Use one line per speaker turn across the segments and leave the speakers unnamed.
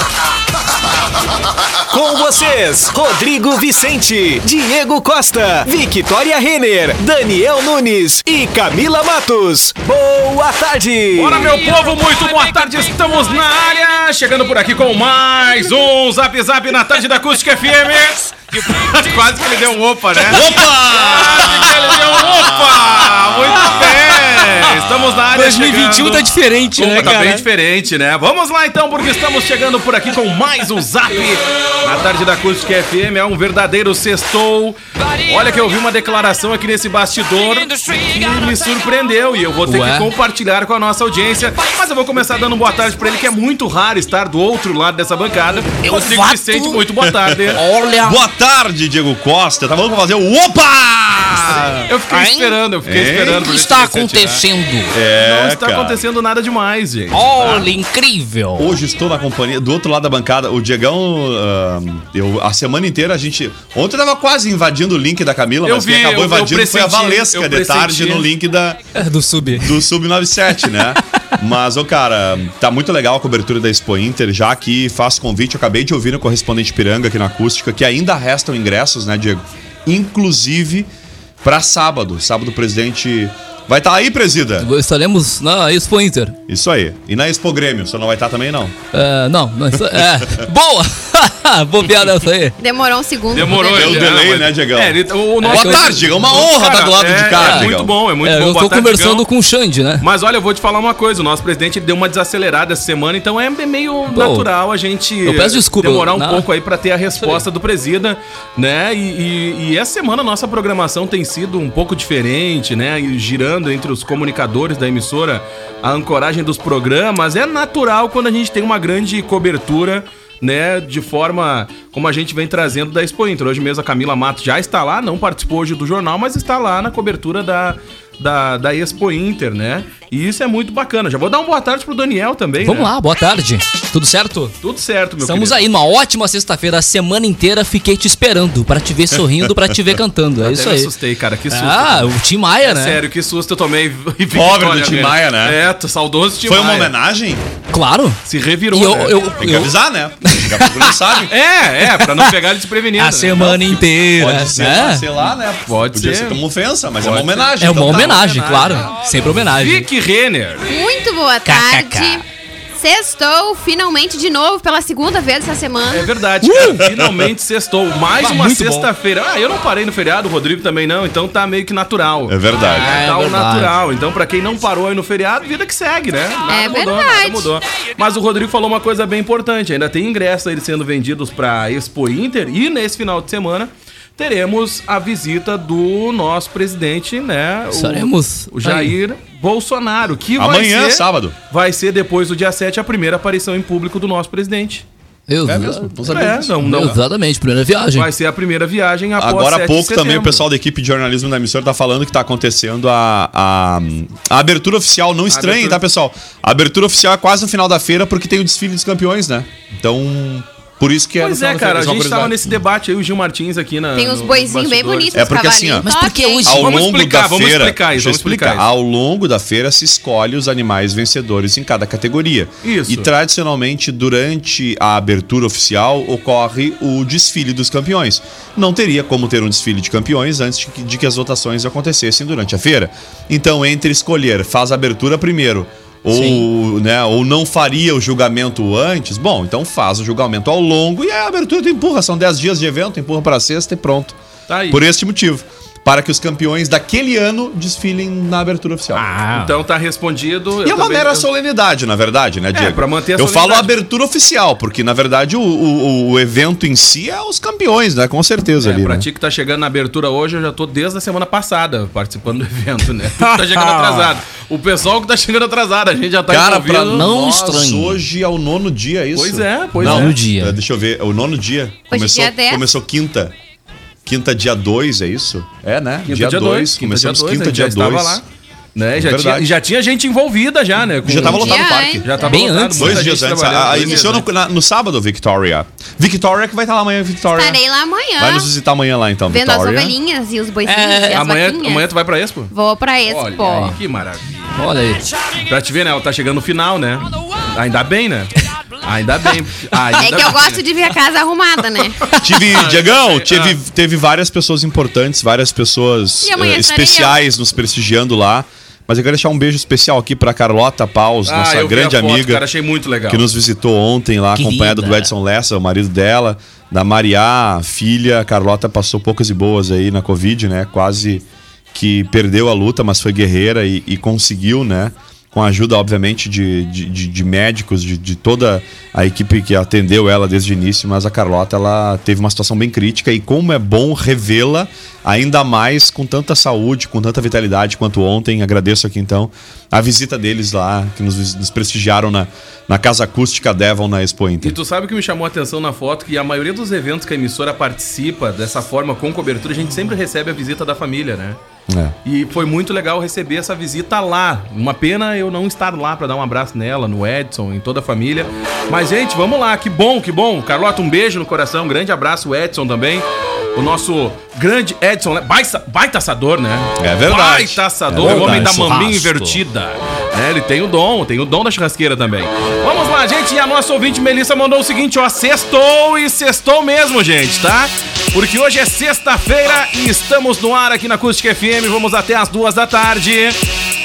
Com vocês, Rodrigo Vicente, Diego Costa, Victoria Renner, Daniel Nunes e Camila Matos. Boa tarde!
Bora, meu povo, muito boa tarde, estamos na área, chegando por aqui com mais um Zap Zap na tarde da Acústica FM. Quase que ele deu um opa, né? Quase que ele deu um opa! Muito bem! Estamos na área
2021
chegando.
tá diferente, né,
Opa, tá
cara?
bem diferente, né? Vamos lá então, porque estamos chegando por aqui com mais um Zap na tarde da Acústica FM. É um verdadeiro sextou. Olha que eu vi uma declaração aqui nesse bastidor que me surpreendeu e eu vou ter
Ué?
que compartilhar com a nossa audiência. Mas eu vou começar dando boa tarde pra ele, que é muito raro estar do outro lado dessa bancada. Rodrigo
vato.
Vicente, muito boa tarde.
Olha.
Boa tarde, Diego Costa. Tá bom pra fazer o opa!
Eu fiquei
Hein?
esperando, eu fiquei
Hein?
esperando.
O que está acontecendo?
É,
Não está
cara.
acontecendo nada demais, gente.
Olha, incrível.
Hoje estou na companhia do outro lado da bancada. O Diegão, ah, eu, a semana inteira a gente. Ontem eu tava quase invadindo o link da Camila,
Eu
mas quem
vi,
acabou
eu- eu
invadindo foi a Valesca
eu
de tarde no link da,
É, Do sub.
do Sub97, né? Mas, ô cara, tá muito legal a cobertura da Expo Inter, já que faço convite, eu acabei de ouvir no correspondente Piranga aqui na acústica, que ainda restam ingressos, né, Diego? Inclusive pra sábado. Sábado o presidente. Vai estar aí, presida?
Estaremos na Expo Inter.
Isso aí. E na Expo Grêmio, você não vai estar também, não?
É, não, não, isso- é. Boa! Piada essa aí.
Demorou um segundo.
Demorou,
Deu
ele-
delay,
mas-
né, Diegão?
É, ele, o nosso-
Boa tarde, Diego. Uma honra estar do lado
é,
de cá,
é
Diegão.
muito bom, é muito
É,
bom.
eu
tarde,
conversando
Digão.
com o Xande, né?
Mas olha, eu vou te falar uma coisa, o nosso presidente deu uma desacelerada essa semana, então é meio natural a gente
eu peço desculpa,
demorar um
não.
pouco aí pra ter a resposta do presida, né? E, e- e essa semana a nossa programação tem sido um pouco diferente, né? E girando entre os comunicadores da emissora, a ancoragem dos programas. É natural quando a gente tem uma grande cobertura né, de forma como a gente vem trazendo da Expo Inter. Hoje mesmo a Camila Matos já está lá, não participou hoje do jornal, mas está lá na cobertura da, da, da Expo Inter, né? E isso é muito bacana. Já vou dar uma boa tarde pro Daniel também,
Vamos
né?
lá, boa tarde. Tudo certo?
Tudo certo, meu
Estamos
querido.
aí numa ótima sexta-feira. A semana inteira fiquei te esperando pra te ver sorrindo, pra te ver cantando. É
Até
isso aí.
assustei, cara, que susto.
Ah,
cara.
o Tim Maia,
É
né?
sério, que susto eu tomei. e
Pobre
Vitória,
do Tim. Maia, né?
É, tô saudoso Tim
Foi uma
Maia.
homenagem?
Claro.
Se revirou,
E eu,
né?
eu,
Tem que
eu-
avisar, né? Não sabe.
É, é, pra não pegar ele desprevenido.
a
né?
semana inteira.
Pode ser,
né?
pode ser lá, né?
Pode
Podia
ser.
ser uma ofensa, mas é
Pode
uma
ser.
homenagem.
É uma
então
homenagem,
homenagem.
claro. Sempre homenagem.
Vicky Renner.
Muito boa tarde. Sextou finalmente de novo pela segunda vez essa semana.
É verdade, cara. Finalmente sextou. Mais
Ah,
uma
muito bom.
sexta-feira. Ah, eu não parei no feriado, o Rodrigo também não, então tá meio que natural.
É verdade.
É
tá o
verdade.
natural. Então, pra quem não parou aí no feriado, vida que segue, né? Nada
É
mudou,
verdade.
nada mudou. Mas o Rodrigo falou uma coisa bem importante. Ainda tem ingressos aí sendo vendidos pra Expo Inter e nesse final de semana teremos a visita do nosso presidente, né? o-
Estaremos
O Jair Bolsonaro, que vai
Amanhã,
ser,
sábado.
vai ser depois do dia 7 a primeira aparição em público do nosso presidente.
Exa-
É mesmo?
É, não, não.
Exatamente, primeira viagem.
Vai ser a primeira viagem após
Agora há
7 de
pouco também o pessoal da equipe de jornalismo da emissora tá falando que tá acontecendo a, a, a abertura oficial. Não estranhem,
abertura-
tá, pessoal? A abertura oficial é quase no final da feira porque tem o desfile dos campeões, né? Então, por isso que é
Pois é, cara, a
uma
gente tava nesse debate aí, o Gil Martins aqui na.
Tem uns boizinhos bem bonitos,
É porque assim, ó,
Mas por que hoje?
Ao
Vamos
longo
explicar,
da
vamos
feira,
explicar isso, vamos explicar
explicar.
isso.
Ao longo da feira se escolhe os animais vencedores em cada categoria.
Isso.
E tradicionalmente, durante a abertura oficial, ocorre o desfile dos campeões. Não teria como ter um desfile de campeões antes de que, de que as votações acontecessem durante a feira. Então, entre escolher, faz a abertura primeiro. Ou, né, ou não faria o julgamento antes, bom, então faz o julgamento ao longo e a abertura tu empurra. São 10 dias de evento, empurra para sexta e pronto.
Tá.
Por este motivo. Para que os campeões daquele ano desfilem na abertura oficial.
Ah,
Então tá respondido.
E é
eu
uma
também-
mera
eu-
solenidade, na verdade, né, Diego?
pra manter a
Eu falo abertura oficial, porque na verdade o, o, o evento em si é os campeões, né? Com certeza
É,
ali.
pra
né?
ti que tá chegando na abertura hoje, eu já tô desde a semana passada participando do evento, né? Tá chegando atrasado. O pessoal que tá chegando atrasado, a gente já tá
Cara, pra
não
nós
estranhe.
hoje é o nono dia, é isso?
Pois é, pois
Não,
é.
Dia.
é, Deixa eu ver, é o nono dia.
Hoje
Começou,
dia 10.
começou quinta. Quinta, dia 2, é isso? É, né?
Quinta dia 2,
dois,
quinta dia
Começamos
2,
quinta, dia
já estava
2.
lá. Né? Já,
É Verdade.
tinha, já tinha gente envolvida já, né? com-
Já tava lotado o parque.
Já tava
Bem
lotado,
antes.
Dois dias antes.
trabalhando,
A, a
dois
iniciou no, na- no sábado, Victoria. Victoria que vai estar lá amanhã, Victoria.
Estarei lá amanhã.
Vai nos visitar amanhã lá então,
Vendo as
Victoria.
ovelhinhas e os boizinhos
É,
e as
Amanhã,
vaquinhas.
amanhã tu vai pra Expo?
Vou pra Expo.
Olha aí, que maravilha.
olha aí.
Pra te ver, né? Ela tá chegando no final, né? Ainda bem, né? Ainda bem. Ainda
É que eu
bem.
gosto de ver a casa arrumada, né?
Tive, Diegão,
Ah.
teve, teve várias pessoas importantes, várias pessoas
estarei
especiais nos prestigiando lá. Mas eu quero deixar um beijo especial aqui pra Carlota Paus,
Ah,
nossa
eu vi
grande
foto,
amiga.
cara, achei muito legal.
que nos visitou ontem lá,
Querida.
acompanhada do Edson Lessa, o marido dela, da Mariá, a filha. A Carlota passou poucas e boas aí na Covid, né? Quase que perdeu a luta, mas foi guerreira e, e conseguiu, né? Com a ajuda, obviamente, de, de, de- de médicos, de, de toda a equipe que atendeu ela desde o início, mas a Carlota ela teve uma situação bem crítica e como é bom revê-la ainda mais com tanta saúde, com tanta vitalidade quanto ontem. Agradeço aqui então a visita deles lá, que nos, nos prestigiaram na, na Casa Acústica Devon na Expo
E
Inter.
tu sabe o que me chamou a atenção na foto? Que a maioria dos eventos que a emissora participa dessa forma, com cobertura, a gente sempre recebe a visita da família, né?
É.
E foi muito legal receber essa visita lá. Uma pena eu não estar lá pra dar um abraço nela, no Edson, em toda a família. Mas, gente, vamos lá. Que bom, que bom. Carlota, um beijo no coração. Um grande abraço, Edson também. O nosso grande Edson, né? baita, baita assador, né?
É verdade.
Baita assador,
É
o homem da
verdade.
maminha invertida. É, ele tem o dom, tem o dom da churrasqueira também. Vamos lá, gente. E a nossa ouvinte Melissa mandou o seguinte, ó. Sextou e sextou mesmo, gente, tá? Porque hoje é sexta-feira e estamos no ar aqui na Acústica FM. Vamos até as duas da tarde.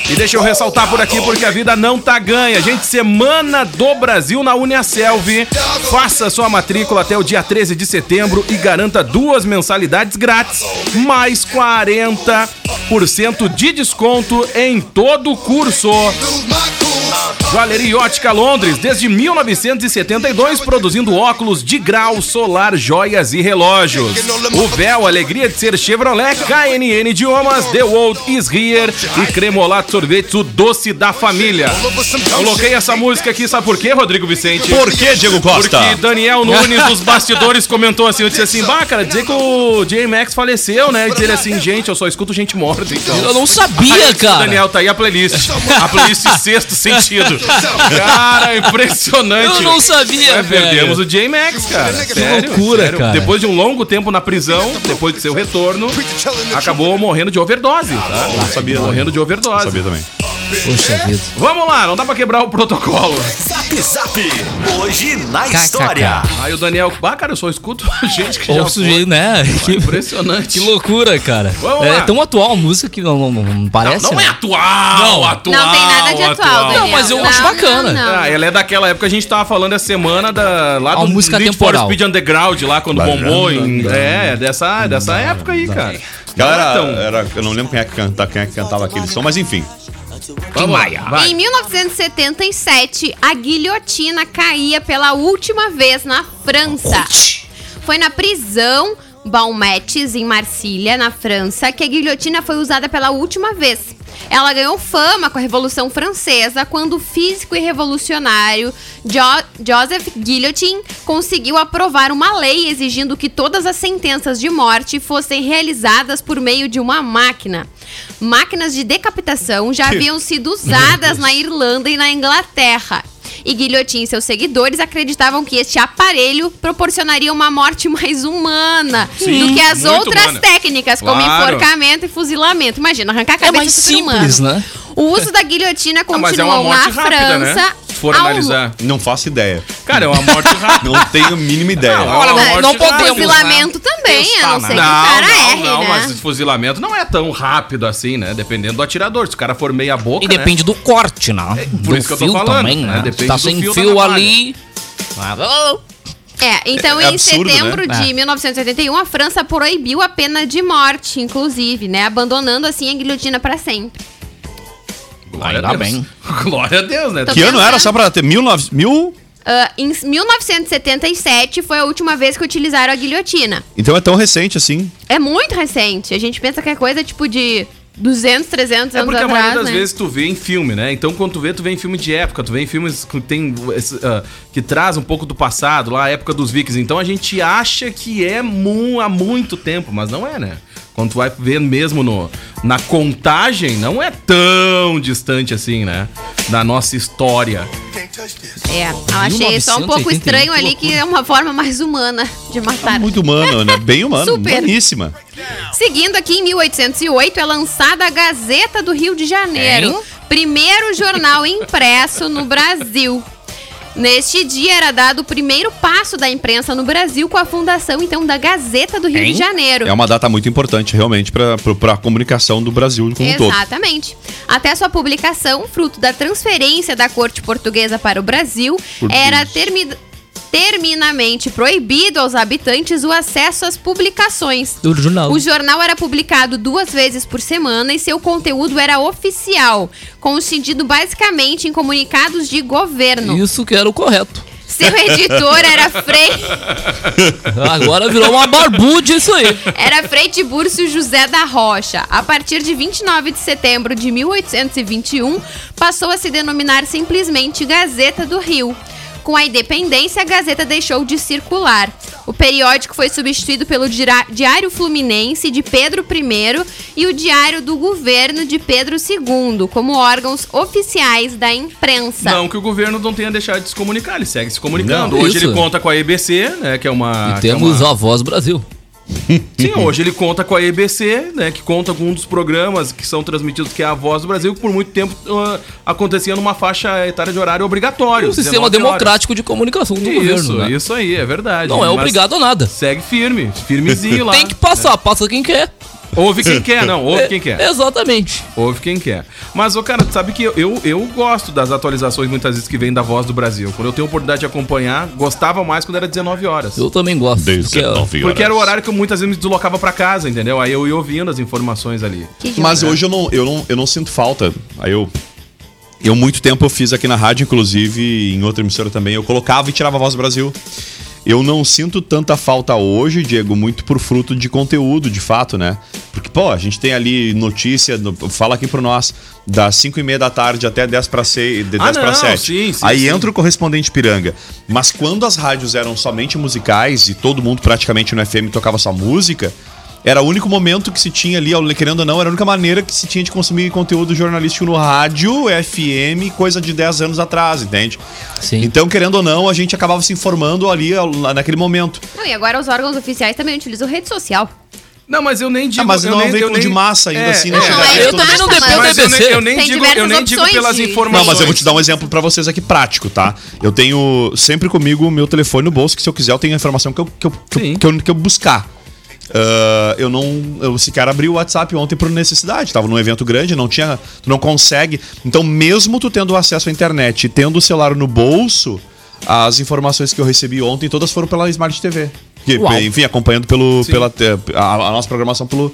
E deixa eu ressaltar por aqui, porque a vida não tá ganha. Gente, Semana do Brasil na Uniaselv. Faça sua matrícula até o dia 13 de setembro e garanta duas mensalidades grátis, mais 40% de desconto em todo o curso. Joalheria Ótica Londres, desde 1972, produzindo óculos de grau, solar, joias e relógios. O Véu, alegria de ser Chevrolet, KNN Idiomas, The World is Here e Cremolato Sorvetes, o doce da família. Coloquei essa música aqui, sabe por quê, Rodrigo Vicente?
Por que, Diego Costa?
Porque Daniel Nunes dos bastidores comentou assim, eu disse assim, bah, cara, dizer que o J-Max faleceu, né? E dizer assim, gente, eu só escuto gente morta, então.
Eu não sabia, cara.
Daniel, tá aí a playlist. A playlist sexto sentido. Cara, impressionante.
Eu não sabia,
É,
velho.
perdemos o J-Max, cara. Sério,
loucura,
sério.
cara.
Depois de um longo tempo na prisão, depois de seu retorno, acabou morrendo de overdose, tá?
Não sabia.
Morrendo de overdose.
Também.
Poxa vida.
Vamos lá, não dá pra quebrar o protocolo.
Zap Zap. Hoje na
KKK.
história.
Aí o Daniel, ah, cara, eu só escuto gente que já
Ou
foi.
sujeito, né? Que,
Impressionante.
que loucura, cara.
Vamos
é
lá.
tão atual a música que não, não, não
Não,
parece.
não é
né?
atual,
Não.
atual.
Não tem nada de atual, Daniel.
Não, mas eu
Não,
acho bacana.
não, não.
Ah, ela é daquela época que a gente tava falando essa semana da, lá
Uma
do
música
Need
temporal.
for Speed Underground, lá quando bombou. Em, é, dessa, dessa época aí, cara.
Galera,
Então,
era, eu não lembro quem é que, canta, quem é que cantava aquele som, mas enfim.
Vamos lá, vai.
Em 1977, a guilhotina caía pela última vez na França. Foi na prisão Baumettes, em Marcília, na França, que a guilhotina foi usada pela última vez. Ela ganhou fama com a Revolução Francesa, quando o físico e revolucionário Jo- Joseph Guillotin conseguiu aprovar uma lei exigindo que todas as sentenças de morte fossem realizadas por meio de uma máquina. Máquinas de decapitação já haviam sido usadas na Irlanda e na Inglaterra. E Guilhotin e seus seguidores acreditavam que este aparelho proporcionaria uma morte mais humana
Sim,
do que as outras
humana.
técnicas, como
Claro.
enforcamento e fuzilamento. Imagina, arrancar a
É
cabeça
mais
do ser
simples,
humano.
né?
O uso da guilhotina
Ah, é
continuou
morte
na
rápida, né?
França.
Se for
ao-
analisar.
Não faço ideia.
Cara, é uma morte rápida.
Não tenho a mínima ideia.
Não,
Olha,
é
não-
morte
não podemos,
Fuzilamento também, a não ser que o cara
não,
erre,
não,
né?
mas fuzilamento não é tão rápido assim, né? Dependendo do atirador. Se o cara for meia boca,
E
né?
depende do corte, né?
por
do
isso que eu tô
fio
falando,
também,
né?
né?
Depende
tá
do
sem
fio
fio, ali. Ah,
É, então
É
em
absurdo,
setembro
né?
de 1981, a França proibiu a pena de morte, inclusive, né? Abandonando assim a guilhotina pra sempre.
Glória
Ainda
a Deus.
bem.
Glória a Deus, né?
Tô
Que ano era?
pensando.
Só pra ter mil, nove- mil?
Ah, em 1977 foi a última vez que utilizaram a guilhotina.
Então é tão recente assim.
É muito recente. A gente pensa que é coisa tipo de 200, 300
É
anos
porque a
atrás,
maioria das
né?
vezes tu vê em filme, né? Então quando tu vê, tu vê em filme de época, tu vê em filmes que tem ah, que traz um pouco do passado, lá a época dos vikings. Então a gente acha que é mu há muito tempo, mas não é, né? Quando tu vai ver mesmo no, na contagem, não é tão distante assim, né? Da nossa história.
É, eu achei só um pouco
1981,
estranho ali que é uma forma mais humana de matar.
Muito humano, né? Bem humano.
Super.
Humaníssima.
Seguindo aqui, em 1808, é lançada a Gazeta do Rio de Janeiro,
Hein?
primeiro jornal impresso no Brasil. Neste dia era dado o primeiro passo da imprensa no Brasil com a fundação, então, da Gazeta do Rio
Hein?
de Janeiro.
É uma data muito importante, realmente, para a comunicação do Brasil como um todo.
Exatamente. Até sua publicação, fruto da transferência da corte portuguesa para o Brasil,
Português.
era termi terminamente proibido aos habitantes o acesso às publicações.
Do jornal.
O jornal era publicado duas vezes por semana e seu conteúdo era oficial, constituído basicamente em comunicados de governo.
Isso que era o correto.
Seu editor era Frei,
Agora virou uma barbude isso aí.
era Frei Tibúrcio José da Rocha. A partir de 29 de setembro de 1821, passou a se denominar simplesmente Gazeta do Rio. Com a independência, a Gazeta deixou de circular. O periódico foi substituído pelo Diário Fluminense de Pedro I e o Diário do Governo de Pedro II, como órgãos oficiais da imprensa.
Não que o governo não tenha deixado de se comunicar, ele segue se comunicando.
Não,
hoje
isso.
ele conta com a EBC, né? Que é uma.
E
é
temos
uma-
a Voz Brasil.
Sim, hoje ele conta com a EBC, né? Que conta com um dos programas que são transmitidos, que é a Voz do Brasil, que por muito tempo ah, acontecia numa faixa etária de horário obrigatório.
Um sistema
19 horas.
democrático de comunicação do
Isso,
governo, né?
isso aí, é verdade.
Não é obrigado a nada.
Segue firme, firmezinho lá.
Tem que passar, passa quem quer.
Ouve quem quer, não, ouve
É,
quem quer.
Exatamente.
Ouve quem quer. Mas, ô, cara, tu sabe que eu, eu, eu gosto das atualizações muitas vezes que vêm da Voz do Brasil. Quando eu tenho oportunidade de acompanhar, gostava mais quando era 19 horas.
Eu também gosto. porque, ó,
Porque era o horário que eu muitas vezes me deslocava pra casa, entendeu? Aí eu ia ouvindo as informações ali.
Mas hoje eu não, eu, não, eu não sinto falta. Aí eu. Eu, muito tempo, eu fiz aqui na rádio, inclusive, em outra emissora também. Eu colocava e tirava a voz do Brasil. Eu não sinto tanta falta hoje, Diego, muito por fruto de conteúdo, de fato, né? Porque, pô, a gente tem ali notícia, no- fala aqui pro nós, das 5 e meia da tarde até 10 para 6, de 10
Ah,
para
não,
7.
sim, sim,
Aí
sim.
entra o correspondente Piranga. Mas quando as rádios eram somente musicais e todo mundo praticamente no FM tocava só música, era o único momento que se tinha ali, querendo ou não, era a única maneira que se tinha de consumir conteúdo jornalístico no rádio, FM, coisa de 10 anos atrás, entende?
Sim.
Então, querendo ou não, a gente acabava se informando ali naquele momento.
Não, e agora os órgãos oficiais também utilizam rede social.
Não, mas eu nem digo.
Ah, mas
eu
não é um veículo
nem-
de massa ainda
É,
assim, né?
é.
Não,
perto
eu também não
dependo da
eu nem,
BBC.
eu nem
Tem
digo, eu nem digo pelas
de-
informações.
Não, mas eu vou te dar um exemplo pra vocês aqui prático, tá? Eu tenho sempre comigo o meu telefone no bolso, que se eu quiser eu tenho a informação que eu, que eu, que eu, que eu, que eu buscar. Ah, eu não. Eu sequer abri o WhatsApp ontem por necessidade. Tava num evento grande, não tinha. Tu não consegue. Então, mesmo tu tendo acesso à internet tendo o celular no bolso, as informações que eu recebi ontem todas foram pela Smart TV. Que, enfim, acompanhando pelo, pela, te- a, a nossa programação pelo.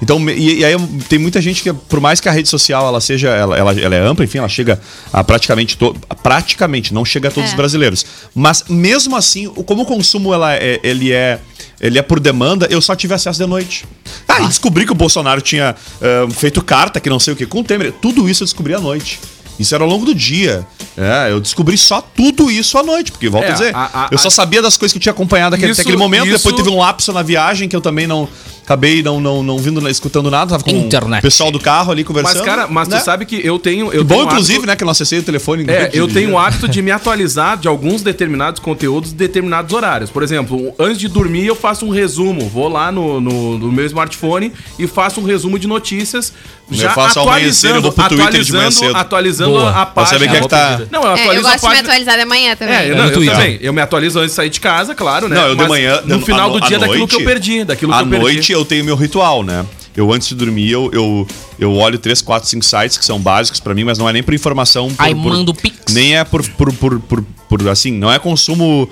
Então, e, e aí tem muita gente que, por mais que a rede social ela seja, ela, ela, ela é ampla, enfim, ela chega a praticamente to, praticamente, não chega a todos
É.
os brasileiros. Mas mesmo assim, o- como o consumo ela é, ele é. Ele é por demanda, eu só tive acesso de noite. Ah, e descobri que o Bolsonaro tinha ah, feito carta, que não sei o que, com o Temer. Tudo isso eu descobri à noite. Isso era ao longo do dia. É, eu descobri só tudo isso à noite, porque volto
É,
a dizer,
a- a-
eu só sabia das coisas que eu tinha acompanhado
Isso-
até aquele momento.
isso-
Depois teve um lapso na viagem que eu também não acabei não, não, não vindo, escutando nada. Tava com
Internet.
o pessoal do carro ali conversando.
Mas, cara, mas
né?
tu sabe que eu tenho. Eu
Que bom,
tenho
inclusive,
hábito-
né? Que eu não acessei o telefone.
É,
de-
eu
de-
tenho o hábito de me atualizar de alguns determinados conteúdos em determinados horários. Por exemplo, antes de dormir eu faço um resumo. Vou lá no, no, no meu smartphone e faço um resumo de notícias.
Eu faço ao amanhecer, eu vou pro Twitter de manhã
atualizando,
cedo.
atualizando
Boa.
a página.
saber quem é que tá-
Não, eu
É, eu
atualizo
gosto
a
de me atualizar de manhã também.
É, eu,
É
não,
no
eu
Twitter.
também. Eu me atualizo antes de sair de casa, claro, né?
Não, eu de
Mas
manhã.
No final do
à
dia, daquilo que eu perdi. Daquilo que
à
eu perdi.
noite eu tenho meu ritual, né? Eu antes de dormir, eu, eu, eu olho 3, 4, 5 sites que são básicos pra mim, mas não é nem por informação. Por,
Aí
por-
manda o Pix.
Nem é por, por, por, por, por, assim, não é consumo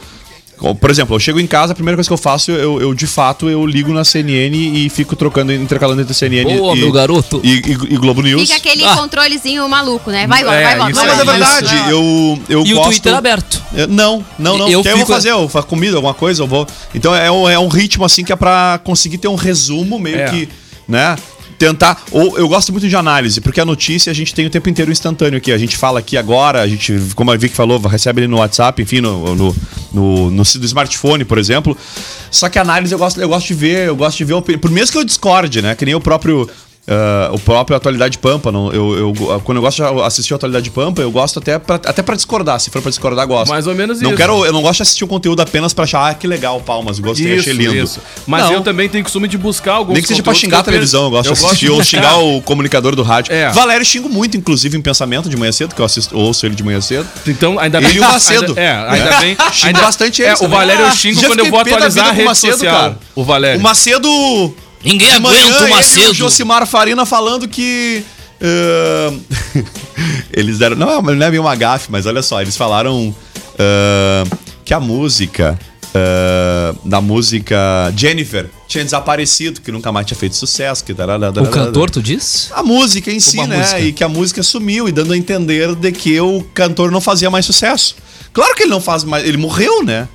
Por exemplo, eu chego em casa, a primeira coisa que eu faço, eu, eu, de fato, eu ligo na CNN e fico trocando, intercalando entre CNN
Boa,
e,
meu garoto.
e, e- e Globo News.
Fica aquele
Ah.
controlezinho maluco, né? Vai embora,
É,
vai embora.
Não, mas é verdade, eu, eu
E o
gosto...
Twitter aberto.
É, Não, não, não.
Eu
porque aí eu vou
fico-
fazer, eu faço comida, alguma coisa, eu vou. Então é um, é um ritmo assim que é pra conseguir ter um resumo meio
É.
que, né? Tentar. Ou eu gosto muito de análise, porque a notícia a gente tem o tempo inteiro instantâneo aqui. A gente fala aqui agora, a gente, como a Vic falou, recebe ele no WhatsApp, enfim, no, no, no, no, smartphone, por exemplo. Só que a análise eu gosto, eu gosto de ver, eu gosto de ver, por mesmo que eu discorde, né? Que nem o próprio. Ah, o próprio Atualidade Pampa, não, eu, eu- quando eu gosto de assistir a Atualidade Pampa, eu gosto até pra, até pra discordar. Se for pra discordar, gosto.
Mais ou menos
não
isso.
Quero, eu não gosto de assistir o conteúdo apenas pra achar, ah, que legal, palmas, gostei, achei lindo.
Mas
Não.
eu também tenho costume de buscar alguns
Nem que seja pra xingar a
eu
televisão, eu gosto de assistir,
de
ou xingar o comunicador do rádio.
É.
Valério xingo muito, inclusive, em pensamento de manhã cedo, que eu assisto, ouço ele de manhã cedo.
Então, ainda
Ele
bem
e o Macedo.
Ainda, é, ainda bem.
Xingo
ainda,
bastante
é,
eles
O. Valério eu
Ah,
xingo
já
quando eu vou atualizar a rede
Macedo,
social.
cara.
O Valério.
O Macedo.
Ninguém aguenta o
ele e
Macedo.
o Josimar Farina falando que. ah, eles deram. Não, é- não é bem uma gafe, mas olha só, eles falaram ah, que a música. ah, da música Jennifer tinha desaparecido, que nunca mais tinha feito sucesso. Que
O cantor, tu diz?
a música em si,
Uma
né?
música.
E que a música sumiu e dando a entender de que o cantor não fazia mais sucesso. Claro que ele não faz mais. Ele morreu, né?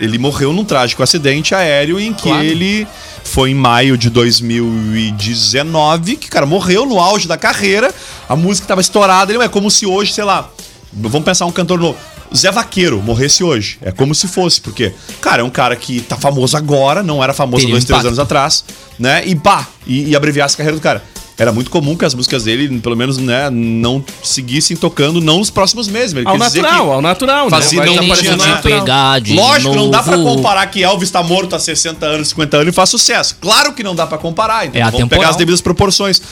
Ele morreu num trágico acidente aéreo em que
Claro.
ele foi em maio de 2019, que, cara, morreu no auge da carreira. A música tava estourada. Ele é como se hoje, sei lá, vamos pensar um cantor novo. Zé Vaqueiro morresse hoje. É como se fosse, porque, cara, é um cara que tá famoso agora, não era famoso
Teria
dois, três
impacto.
anos atrás, né? E pá, e, e abreviasse a carreira do cara. Era muito comum que as músicas dele, pelo menos, né, não seguissem tocando, não nos próximos meses. Ele
Ao natural,
que-
ao natural,
Fazia-
né?
não
Vai
tinha Lógico, não dá pra
novo.
comparar que Elvis tá morto há 60 anos, 50 anos e faz sucesso. Claro que não dá pra comparar, então
É
vamos
atemporal.
pegar as devidas proporções.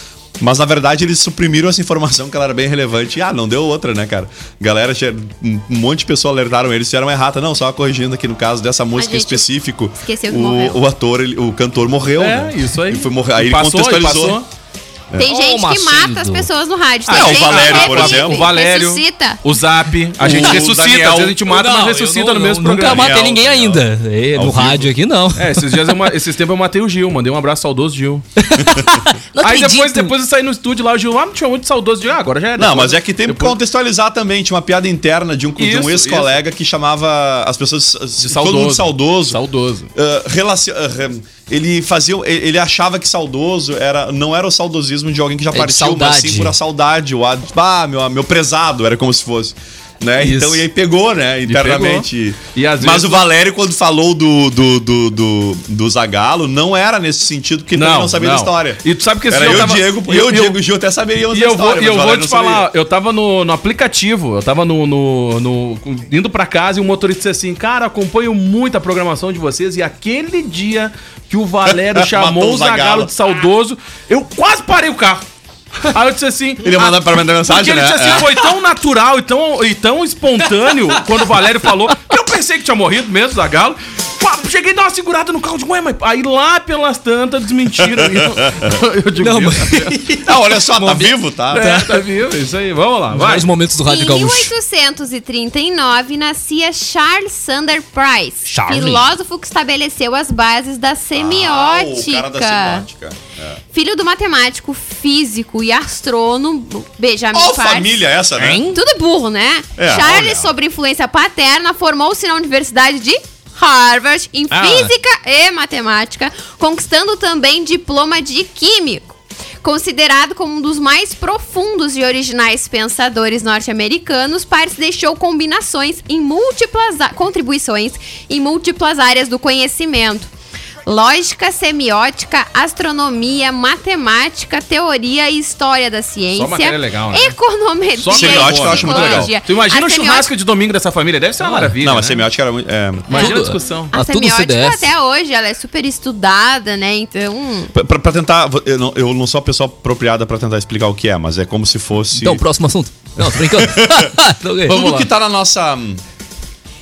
Mas na verdade eles suprimiram essa informação que ela era bem relevante. E ah, não deu outra, né, cara? Galera, tinha- um monte de pessoas alertaram eles, fizeram uma errata. Não, só corrigindo aqui no caso dessa música específico.
esqueceu que
o,
morreu.
o ator, ele- o cantor morreu.
É,
né?
isso aí.
E foi morrer. Aí ele contextualizou.
passou.
Tem
Ô,
gente que mata as pessoas no rádio. Tem
Ah, é, o
gente que
Valério, por
revive,
exemplo.
O Valério,
Ressuscita.
o Zap, a gente
O
ressuscita.
Daniel.
Às vezes a gente mata,
Não,
mas
eu
ressuscita
não-
no mesmo
não-
programa.
Nunca matei
Daniel,
ninguém ainda. É,
Ao
no
vivo.
rádio aqui não.
É, esses dias eu, ma- esses tempos eu matei o Gil, mandei um abraço saudoso Gil.
Não
Aí depois,
acredito.
depois eu saí no estúdio lá, o Gil, ah, não tinha muito saudoso Gil, ah, agora já é.
Não, mas é que tem que
depois-
contextualizar também. Tinha uma piada interna de um, de um ex-colega que chamava as pessoas.
De
todo mundo saudoso.
Saudoso.
Uh, relaci- uh, rem- ele fazia ele achava que saudoso era não era o saudosismo de alguém que já
É
partiu mas sim por a saudade o ah meu meu prezado era como se fosse né? Então, e aí pegou, né, internamente.
E às
Mas
vezes-
o Valério, quando falou do, do, do, do, do Zagalo, não era nesse sentido, porque também não sabia da história.
E tu sabe que esse
Era eu,
tava-
Diego,
e
eu, Diego e o Gil até saberíamos
E eu vou,
história,
e eu vou te
não
falar, eu tava no, no aplicativo, eu tava no, no, no- indo pra casa e o motorista disse assim, cara, acompanho muito a programação de vocês e aquele dia que o Valério chamou
o
Zagalo de saudoso, eu quase parei o carro. Aí eu disse assim.
Ele ia mandar pra mandar mensagem,
porque ele
né?
disse assim,
É.
foi tão natural e tão, e tão espontâneo quando o Valério falou. que Eu pensei que tinha morrido mesmo, Zagalo. Cheguei a dar uma segurada no carro de ué, mas aí lá pelas tantas desmentiram. Eu, eu digo,
Não, mas-.
Ah, olha só, tá vivo, tá?
É, tá vivo, isso aí. Vamos lá, vai.
Momentos do Rádio
Em
Gaúcho.
1839 nascia Charles Sander Price,
Charlie.
filósofo que estabeleceu as bases da
Ah,
semiótica.
o cara da semiótica. É.
Filho do matemático, físico e astrônomo Benjamin
Ó,
Farsi.
família essa, né?
Tudo burro, né?
É,
Charles,
olha.
sob influência paterna, formou-se na Universidade de Harvard em
Ah.
Física e Matemática, conquistando também diploma de Químico. Considerado como um dos mais profundos e originais pensadores norte-americanos, Paris deixou combinações em múltiplas contribuições em múltiplas áreas do conhecimento. Lógica, semiótica, astronomia, matemática, teoria e história da ciência.
matéria legal, né?
Econometria
Só
Semiótica eu acho muito legal.
Tu imagina
A
o churrasco de domingo dessa família? Deve ser uma maravilha.
Não,
né?
a semiótica era muito. é,
Imagina a discussão.
A semiótica até hoje, ela é super estudada, né? Então,
Pra, pra- pra tentar. Eu não, eu não sou a pessoa apropriada pra tentar explicar o que é, mas é como se fosse.
Então, próximo assunto. Não, tô brincando.
Tudo
lá.
que tá na nossa.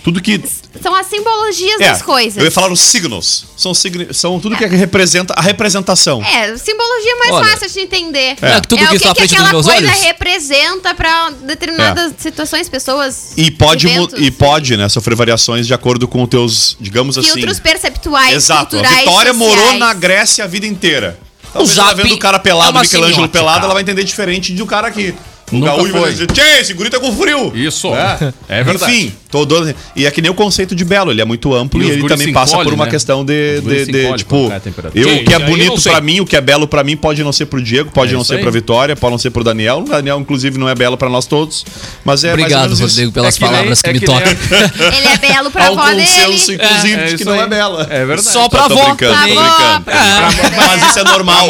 Tudo que
São as simbologias
é,
das coisas.
Eu ia falar os signos. São, signi- são tudo que representa a representação.
É, simbologia mais
Olha,
fácil de entender.
é que tudo
o
que está à frente dos
aquela
meus
coisa
olhos.
representa pra determinadas situações, pessoas.
E pode,
eventos,
e pode, né, sofrer variações de acordo com os teus, digamos
filtros
assim.
perceptuais,
Exato. A Vitória morou
sociais.
na Grécia a vida inteira. Talvez
O
ela vendo o cara
é
pelado,
uma
Michelangelo
semiótica.
pelado, ela vai entender diferente do cara aqui. O
Nunca
gaúcho vai
foi.
dizer, tchê, esse guri tá com frio.
Isso.
É,
É verdade.
Enfim, todo, e é que nem o conceito de belo, ele é muito amplo
E
e, ele também passa
encolhem,
por uma
né?
questão de, de, de,
encolhem
tipo, eu,
Que
o que é bonito pra mim, o que é belo pra mim pode não ser pro Diego, pode
É
não ser
aí.
pra Vitória, pode não ser pro Daniel. O Daniel, inclusive, não é belo pra nós todos, mas é
Obrigado. Rodrigo, pelas
É que nem-
palavras que,
é
me
que nem-
tocam.
Ele é belo pra avó
um
dele.
consenso, inclusive,
É,
de que não é bela.
É verdade.
Só pra avó.
brincando, tô
Pra
brincando.
avó,
Mas isso é normal.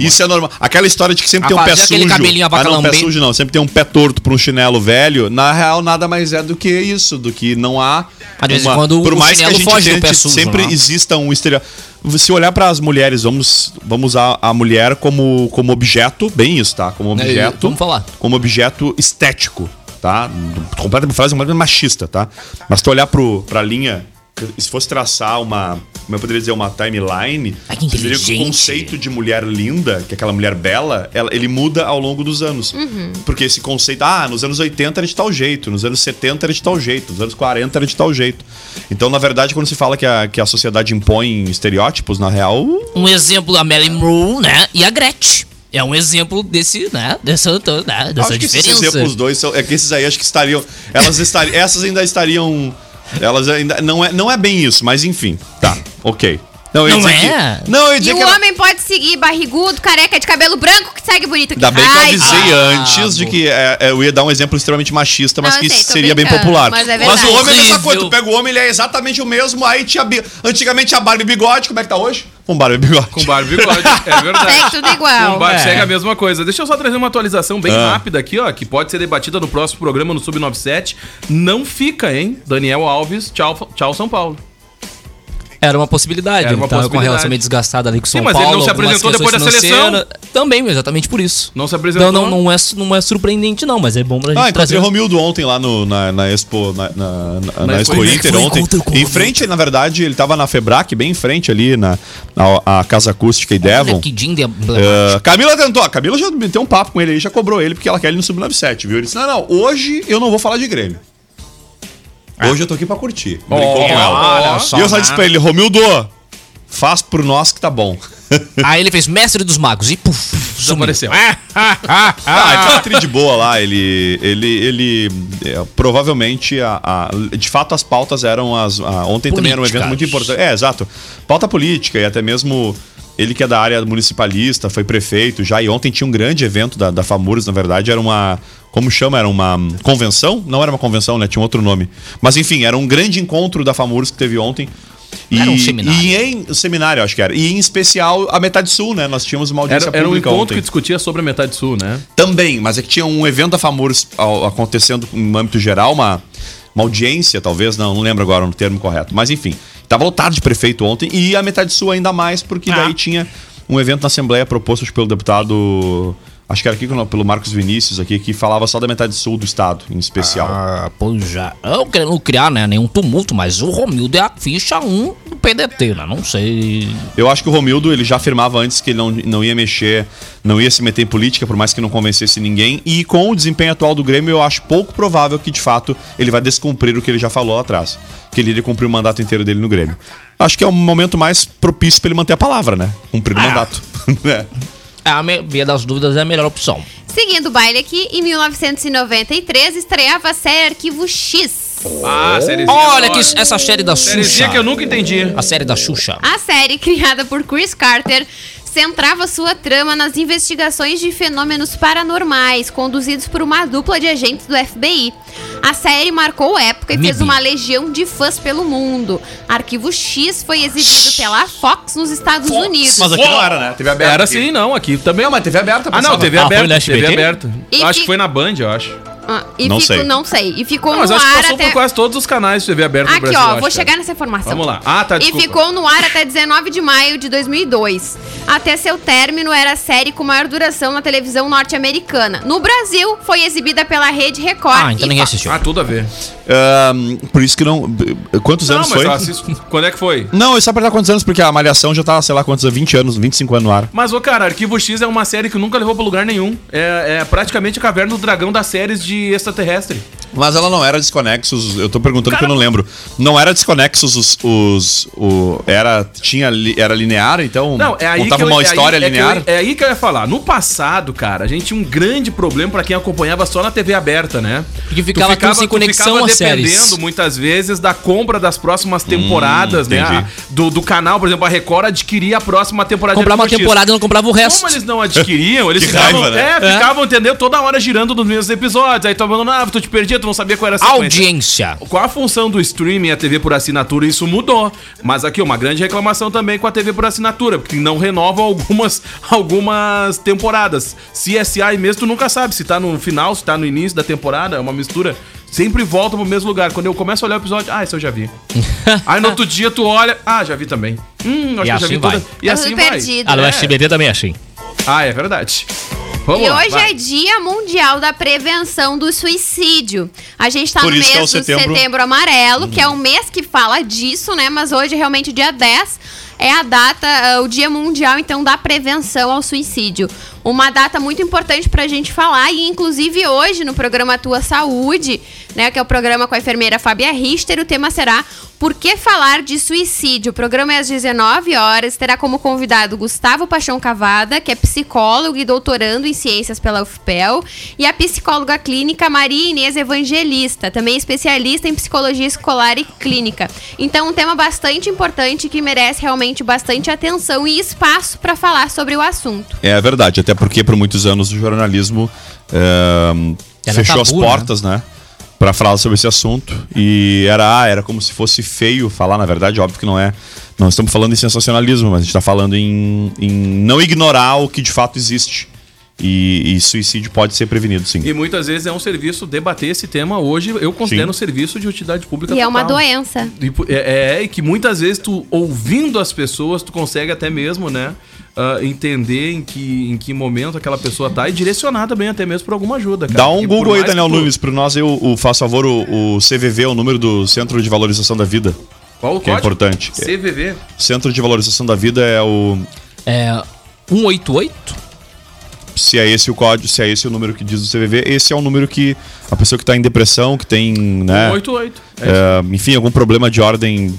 Isso é normal. Aquela história de que sempre tem um pé
fazer aquele
sujo.
cabelinho abacalambê.
Sujo não. Sempre tem um pé torto pra um chinelo velho. Na real, nada mais é do que isso. Do que não há.
Mas de vez em quando
por mais que a gente tente,
sujo,
sempre
né?
exista um estereótipo. Se olhar para as mulheres, vamos, vamos usar a mulher como, como objeto, bem isso, tá? Como
É,
objeto.
vamos falar.
Como objeto estético, tá? Completamente frase completamente machista, tá? Mas se tu olhar pro, pra linha, se fosse traçar uma, como eu poderia dizer, uma timeline,
Ai, que
diria que o conceito de mulher linda, que é aquela mulher bela, ela- ele muda ao longo dos anos. Porque esse conceito, ah, nos anos 80 era de tal jeito, nos anos 70 era de tal jeito, nos anos 40 era de tal jeito. Então, na verdade, quando se fala que a, que a sociedade impõe estereótipos, na real,
Um exemplo, a Marilyn Monroe, né? E a Gretchen. É um exemplo desse, né? Dessa, né? dessa
acho que esses
diferença.
exemplos dois são, é que esses aí acho que estariam, elas estariam, essas ainda estariam, elas ainda não é, não é bem isso, mas enfim, tá, ok. Eu ia
Não é?
Que, não, eu
E o
era-
homem pode seguir barrigudo, careca de cabelo branco, que segue bonito.
Ainda bem que eu avisei
ah,
antes de que é, é, eu ia dar um exemplo extremamente machista, mas
Não, eu
que
sei,
seria bem popular.
mas é
o
verdade.
homem é a mesma coisa. Tu pega o homem, ele é exatamente o mesmo. Aí tinha. Antigamente tinha barba e bigode. Como é que tá hoje? Com barba e bigode.
Com barba e bigode. É verdade.
Segue tudo igual.
Com barba
É.
segue a mesma coisa. Deixa eu só trazer uma atualização bem
Ah.
rápida aqui, ó, que pode ser debatida no próximo programa no Sub97. Não fica, hein? Daniel Alves, tchau, tchau São Paulo.
Era uma possibilidade.
Era uma
ele tava com a
possibilidade.
relação meio desgastada ali com o São
Sim, mas
Paulo.
ele não se apresentou depois da seleção.
Também, exatamente por isso.
Não se apresentou.
Então não, não, é, não é surpreendente, não, mas é bom pra gente
Ah, encontrei
trazer.
o Romildo ontem lá no, na, na Expo, na, na, na- na
Expo
Expo
Inter.
Ontem. Em frente, na verdade, ele tava na Febrac, bem em frente ali, na, na a Casa Acústica e Devon.
Olha que Dinda emblemático.
Uh, Camila tentou, a Camila já meteu um papo com ele aí, já cobrou ele, porque ela quer ele no Sub-97, viu? Ele disse: Não, não, hoje eu não vou falar de Grêmio. Hoje eu tô aqui pra curtir. Brincou com ela.
olha só,
E eu só
né?
disse pra ele: Romildo, faz por nós que tá bom.
Aí ele fez Mestre dos Magos e puf.
Desapareceu.
Ah, ele tá tri de boa lá. Ele, ele, ele é, provavelmente, a, a- de fato, as pautas eram as. a- ontem também era um evento muito importante. É, exato. Pauta política e até mesmo ele que é da área municipalista, foi prefeito já. E ontem tinha um grande evento da, da FAMURS, na verdade, era uma. Como chama? Era uma convenção? Não era uma convenção, né? Tinha um outro nome. Mas enfim, era um grande encontro da FAMURS que teve ontem. E,
Era um seminário.
E em seminário, acho que era. E em especial a metade sul, né? Nós tínhamos uma audiência
Era, era um
pública
encontro
ontem.
que discutia sobre a metade sul, né?
Também, mas é que tinha um evento da FAMURS acontecendo no âmbito geral, uma, uma audiência, talvez, não, não lembro agora o termo correto. Mas enfim, tava lotado de prefeito ontem e a metade sul ainda mais, porque daí tinha um evento na Assembleia proposto pelo deputado. Acho que era aqui pelo Marcos Vinícius aqui, que falava só da metade sul do estado, em especial.
Ah, pois já. Eu querendo criar, né, nenhum tumulto, mas o Romildo é a ficha 1 do PDT, né? Não sei.
Eu acho que o Romildo, ele já afirmava antes que ele não, não ia mexer, não ia se meter em política, por mais que não convencesse ninguém. E com o desempenho atual do Grêmio, eu acho pouco provável que, de fato, ele vai descumprir o que ele já falou lá atrás. Que ele iria cumprir o mandato inteiro dele no Grêmio. Acho que é o momento mais propício para ele manter a palavra, né? Cumprir o mandato. É.
É, a via das dúvidas é a melhor opção.
Seguindo o baile aqui, em 1993 estreava a série Arquivo X.
Ah, sériezinha.
Olha que essa série da
Sériezinha
Xuxa.
que eu nunca entendi.
A série da Xuxa.
A série, criada por Chris Carter, centrava sua trama nas investigações de fenômenos paranormais conduzidos por uma dupla de agentes do FBI. A série marcou época e fez uma legião de fãs pelo mundo. Arquivo X foi exibido pela Fox nos Estados Unidos.
Mas aqui não era, né? TV aberta.
Era
aqui.
assim, não, aqui também.
Não, mas TV aberta.
Ah, não. TV
Ah, foi
aberta.
no
TV aberta.
E
acho
fi-
que foi na Band, eu acho.
Ah, e
Não
ficou-
sei.
não sei. E ficou
Não,
no
mas acho que
ar
passou
até.
por quase todos os canais de TV aberta no
Aqui,
Brasil.
ó, vou chegar nessa informação.
Vamos lá. Ah, tá,
E
desculpa.
ficou no ar até 19 de maio de 2002. Até seu término, era a série com maior duração na televisão norte-americana. No Brasil, foi exibida pela Rede Record.
Ah, então
e
ninguém assistiu.
Ah, tudo a ver.
Ahn, por isso que não. Quantos
Não,
anos foi?
assisto. Quando é que foi?
Não, é só perguntar quantos anos, porque a Malhação já tá, sei lá, quantos, 20 anos, 25 anos no ar.
Mas, ô, cara, Arquivo X é uma série que nunca levou pra lugar nenhum. É, é praticamente a caverna do dragão das séries de extraterrestre.
Mas ela não era desconexos, eu tô perguntando porque eu não lembro. Não era desconexos os. os o, era, tinha, era linear, então.
Não, é aí
contava
que eu,
uma
é aí-
história
é que eu-
linear.
é aí que eu ia falar. No passado, cara, a gente tinha um grande problema pra quem acompanhava só na TV aberta, né?
Porque ficava tudo sem
tu
conexão
ficava
às séries.
dependendo muitas vezes da compra das próximas temporadas, né?
entendi.
Do, do canal, por exemplo, a Record adquiria a próxima temporada. de
Comprava uma temporada e não comprava o resto.
Como eles não adquiriam, eles
Que
ficavam,
raiva, né?
é, ficavam, entendeu? Toda hora girando nos mesmos episódios. Aí tu abandonava, tu te perdia, tu não sabia qual era a sequência.
Audiência.
Com a função do streaming e a TV por assinatura, isso mudou. Mas aqui, uma grande reclamação também com a TV por assinatura, porque não renovam algumas, algumas temporadas. CSI mesmo, tu nunca sabe se tá no final, se tá no início da temporada, é uma mistura. Sempre volta pro mesmo lugar. Quando eu começo a olhar o episódio, ah, esse eu já vi. Aí no outro dia tu olha, ah, já vi também. Hum, acho
E
que eu já
assim
vi
vai.
toda. E
Tá
assim
tudo
vai.
perdido.
Ah, no
É.
SBT também é assim.
Ah, é verdade. Vamos
E
lá,
hoje
vai.
é Dia Mundial da Prevenção do Suicídio. A gente tá
Por
no
é
mês
o
do
setembro.
setembro amarelo, que é um mês que fala disso, né? Mas hoje, realmente, dia 10 é a data, ah, o Dia Mundial, então, da Prevenção ao Suicídio. Uma data muito importante pra gente falar, e inclusive hoje, no programa Tua Saúde, né? Que é o programa com a enfermeira Fábia Richter, o tema será Por que falar de suicídio? O programa é às 19 horas, terá como convidado Gustavo Paixão Cavada, que é psicólogo e doutorando em ciências pela UFPEL, e a psicóloga clínica Maria Inês Evangelista, também especialista em psicologia escolar e clínica. Então, um tema bastante importante que merece realmente bastante atenção e espaço para falar sobre o assunto.
É verdade, até porque por muitos anos o jornalismo
Era
fechou as
tabu, né?
portas, né? Pra falar sobre esse assunto. E era, ah, era como se fosse feio falar, na verdade, óbvio que não é. Não estamos falando em sensacionalismo, mas a gente está falando em, em não ignorar o que de fato existe. E, e suicídio pode ser prevenido, sim.
E muitas vezes é um serviço debater esse tema hoje, eu considero
Sim.
um serviço de utilidade pública
E é uma
total.
doença.
E É, é, e que muitas vezes tu, ouvindo as pessoas, tu consegue até mesmo, né, ah, entender em que, em que momento aquela pessoa tá e direcionar também até mesmo pra alguma ajuda. cara.
Dá um
E
Google aí, Daniel
tu-
Nunes, para nós. Eu, o faço favor, o, o CVV é o número do Centro de Valorização da Vida.
Qual o
que é
código?
importante.
CVV.
Centro de Valorização da Vida é o.
É. 188?
Se é esse o código, se é esse o número que diz o CVV, esse é o número que a pessoa que está em depressão, que tem, né,
188. É isso.
é, enfim, algum problema de ordem